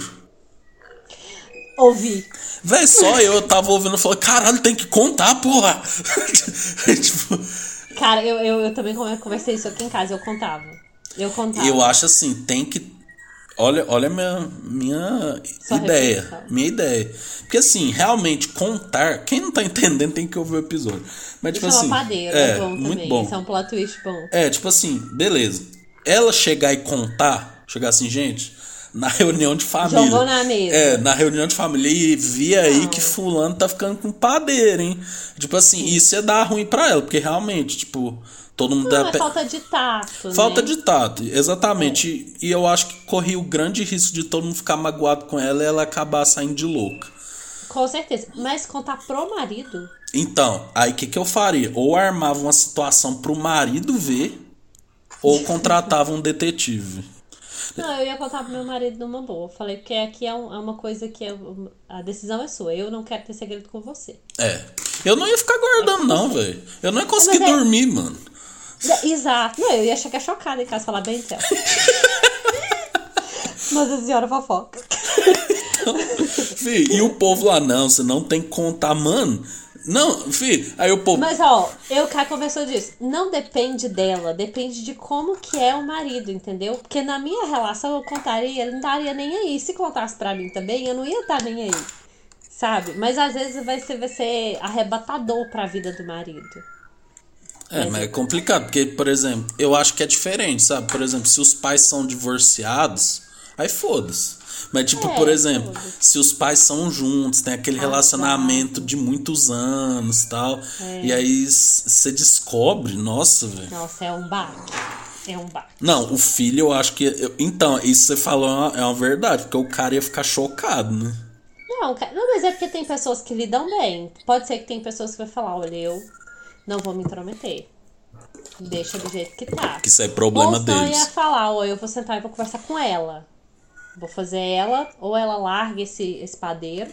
Ouvi. Véi, só eu tava ouvindo e falei, caralho, tem que contar, porra! *laughs* tipo, Cara, eu, eu, eu também conversei isso aqui em casa. Eu contava. Eu contava. eu acho assim, tem que. Olha, olha a minha, minha Sua ideia. reflexão. Minha ideia. Porque assim, realmente, contar. Quem não tá entendendo tem que ouvir o episódio. Mas, tipo é assim. uma padeira, é, é bom muito também. bom. Isso é um plot twist bom. É, tipo assim, beleza. Ela chegar e contar, chegar assim, gente, na reunião de família. Jogou na mesa. É, na reunião de família e vi aí que fulano tá ficando com padeiro, hein? Tipo assim, isso ia dar ruim pra ela, porque realmente, tipo, todo mundo Não, dá é falta de tato. Falta né? de tato, exatamente. E eu acho que corria o grande risco de todo mundo ficar magoado com ela e ela acabar saindo de louca. Com certeza. Mas contar pro marido. Então, aí o que, que eu faria? Ou armava uma situação pro marido ver, ou *laughs* contratava um detetive. Não, eu ia contar pro meu marido numa boa. Falei, porque aqui é, um- é uma coisa que é- a decisão é sua. Eu não quero ter segredo com você. É. Eu não ia ficar guardando, não, velho. Eu não ia conseguir é- dormir, mano. É, Exato. Não, eu ia chegar chocada em casa falar bem céu. *laughs* Mas a senhora fofoca. *laughs* Fih, e o povo lá, não, você não tem que contar, mano. Não, fi, aí o povo. Mas ó, eu cá começou disso. Não depende dela, depende de como que é o marido, entendeu? Porque na minha relação eu contaria, ele não estaria nem aí. Se contasse pra mim também, eu não ia estar nem aí. Sabe? Mas às vezes vai ser, vai ser arrebatador pra vida do marido. É, mas é complicado, porque, por exemplo, eu acho que é diferente, sabe? Por exemplo, se os pais são divorciados, aí foda-se. Mas, tipo, É, por exemplo, se os pais são juntos, tem aquele relacionamento de muitos anos tal, É. e aí você descobre, nossa, velho. Nossa, é um baque. É um baque. Não, o filho eu acho que. eu- então, isso você falou é uma, é uma verdade, porque o cara ia ficar chocado, né? Não, não, mas é porque tem pessoas que lidam bem. Pode ser que tem pessoas que vai falar, olha, eu não vou me intrometer. Deixa do jeito que tá. Que isso é problema ou deles. ia falar, ou eu vou sentar e vou conversar com ela. Vou fazer ela, ou ela larga esse, esse padeiro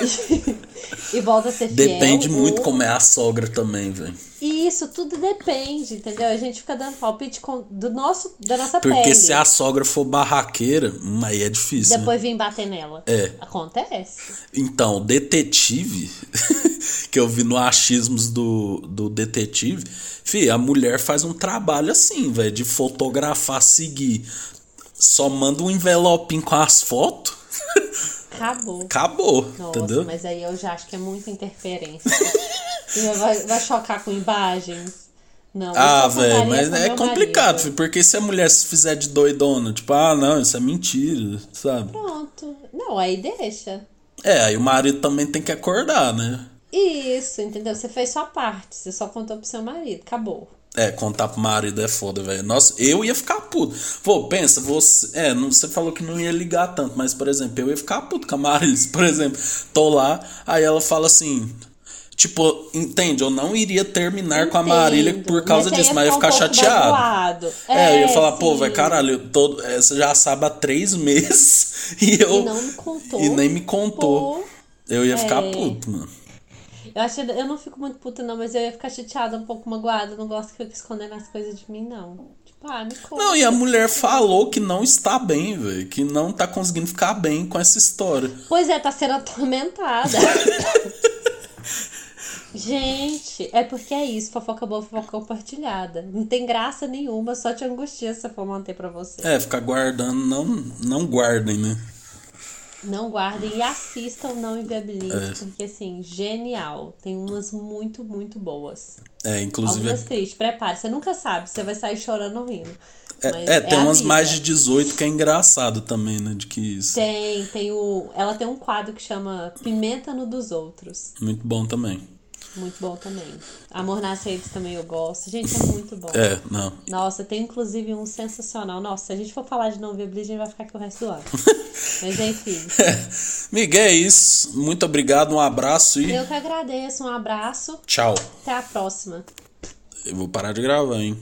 *laughs* e, volta a ser fiel. Depende muito ou- como é a sogra também, velho. E isso tudo depende, entendeu? A gente fica dando palpite com- do nosso, da nossa Porque pele. se a sogra for barraqueira, aí é difícil. né? Depois vem bater nela. É. Acontece. Então, detetive, *laughs* que eu vi no achismos do, do detetive, fi, a mulher faz um trabalho assim, velho, de fotografar, seguir. Só manda um envelopinho com as fotos, *laughs* Acabou. acabou, Nossa, entendeu? mas aí eu já acho que é muita interferência. *laughs* Vai, vai chocar com imagens. Não, Ah, velho, mas é complicado, marido. porque se a mulher se fizer de doidona, tipo, ah, não, isso é mentira, sabe? Pronto. Não, aí deixa. É, aí o marido também tem que acordar, né? Isso, entendeu? Você fez sua parte, você só contou pro seu marido, acabou. É, contar pro marido é foda, velho. Nossa, eu ia ficar puto. Pô, pensa, você. É, não, você falou que não ia ligar tanto, mas, por exemplo, eu ia ficar puto com a Marilis, *laughs* por exemplo. Tô lá, aí ela fala assim. Tipo, entende? Eu não iria terminar com a Marília Entendo, por causa você disso, mas eu ia um ficar pouco chateado. magoado. É, eu ia falar, pô, sim. velho, caralho, eu tô, é, você já sabe há três *laughs* meses e eu. E não me contou. E nem me contou. Pô, Eu ia ficar É. puto, mano. Eu, acho, eu não fico muito puta, não, mas eu ia ficar chateada, um pouco magoada. Eu não gosto que fique escondendo as coisas de mim, não. Tipo, ah, me conta. Não, e a mulher falou que não está bem, velho. Que não tá conseguindo ficar bem com essa história. Pois é, tá sendo atormentada. *laughs* Gente, é porque é isso, fofoca boa, fofoca compartilhada. Não tem graça nenhuma, só te angustia se eu for manter pra você. É, ficar guardando, não, não guardem, né? Não guardem e assistam, não inviabilizem, É. porque assim, genial. Tem umas muito, muito boas. É, inclusive. Algumas tristes, prepare. Você nunca sabe, você vai sair chorando ou rindo. Mas É, é, tem a umas vida. mais de 18 que é engraçado também, né? De que isso. Tem, tem o. Ela tem um quadro que chama Pimenta no dos Outros. Muito bom também. Muito bom também. Amor nas redes também eu gosto. Gente, é muito bom. É, não. Nossa, tem inclusive um sensacional. Nossa, se a gente for falar de não viabilizar, a gente vai ficar aqui o resto do ano. *laughs* Mas enfim. Miguel, é isso. Muito obrigado, um abraço e Eu que agradeço. Um abraço. tchau. Até a próxima. Eu vou parar de gravar, hein?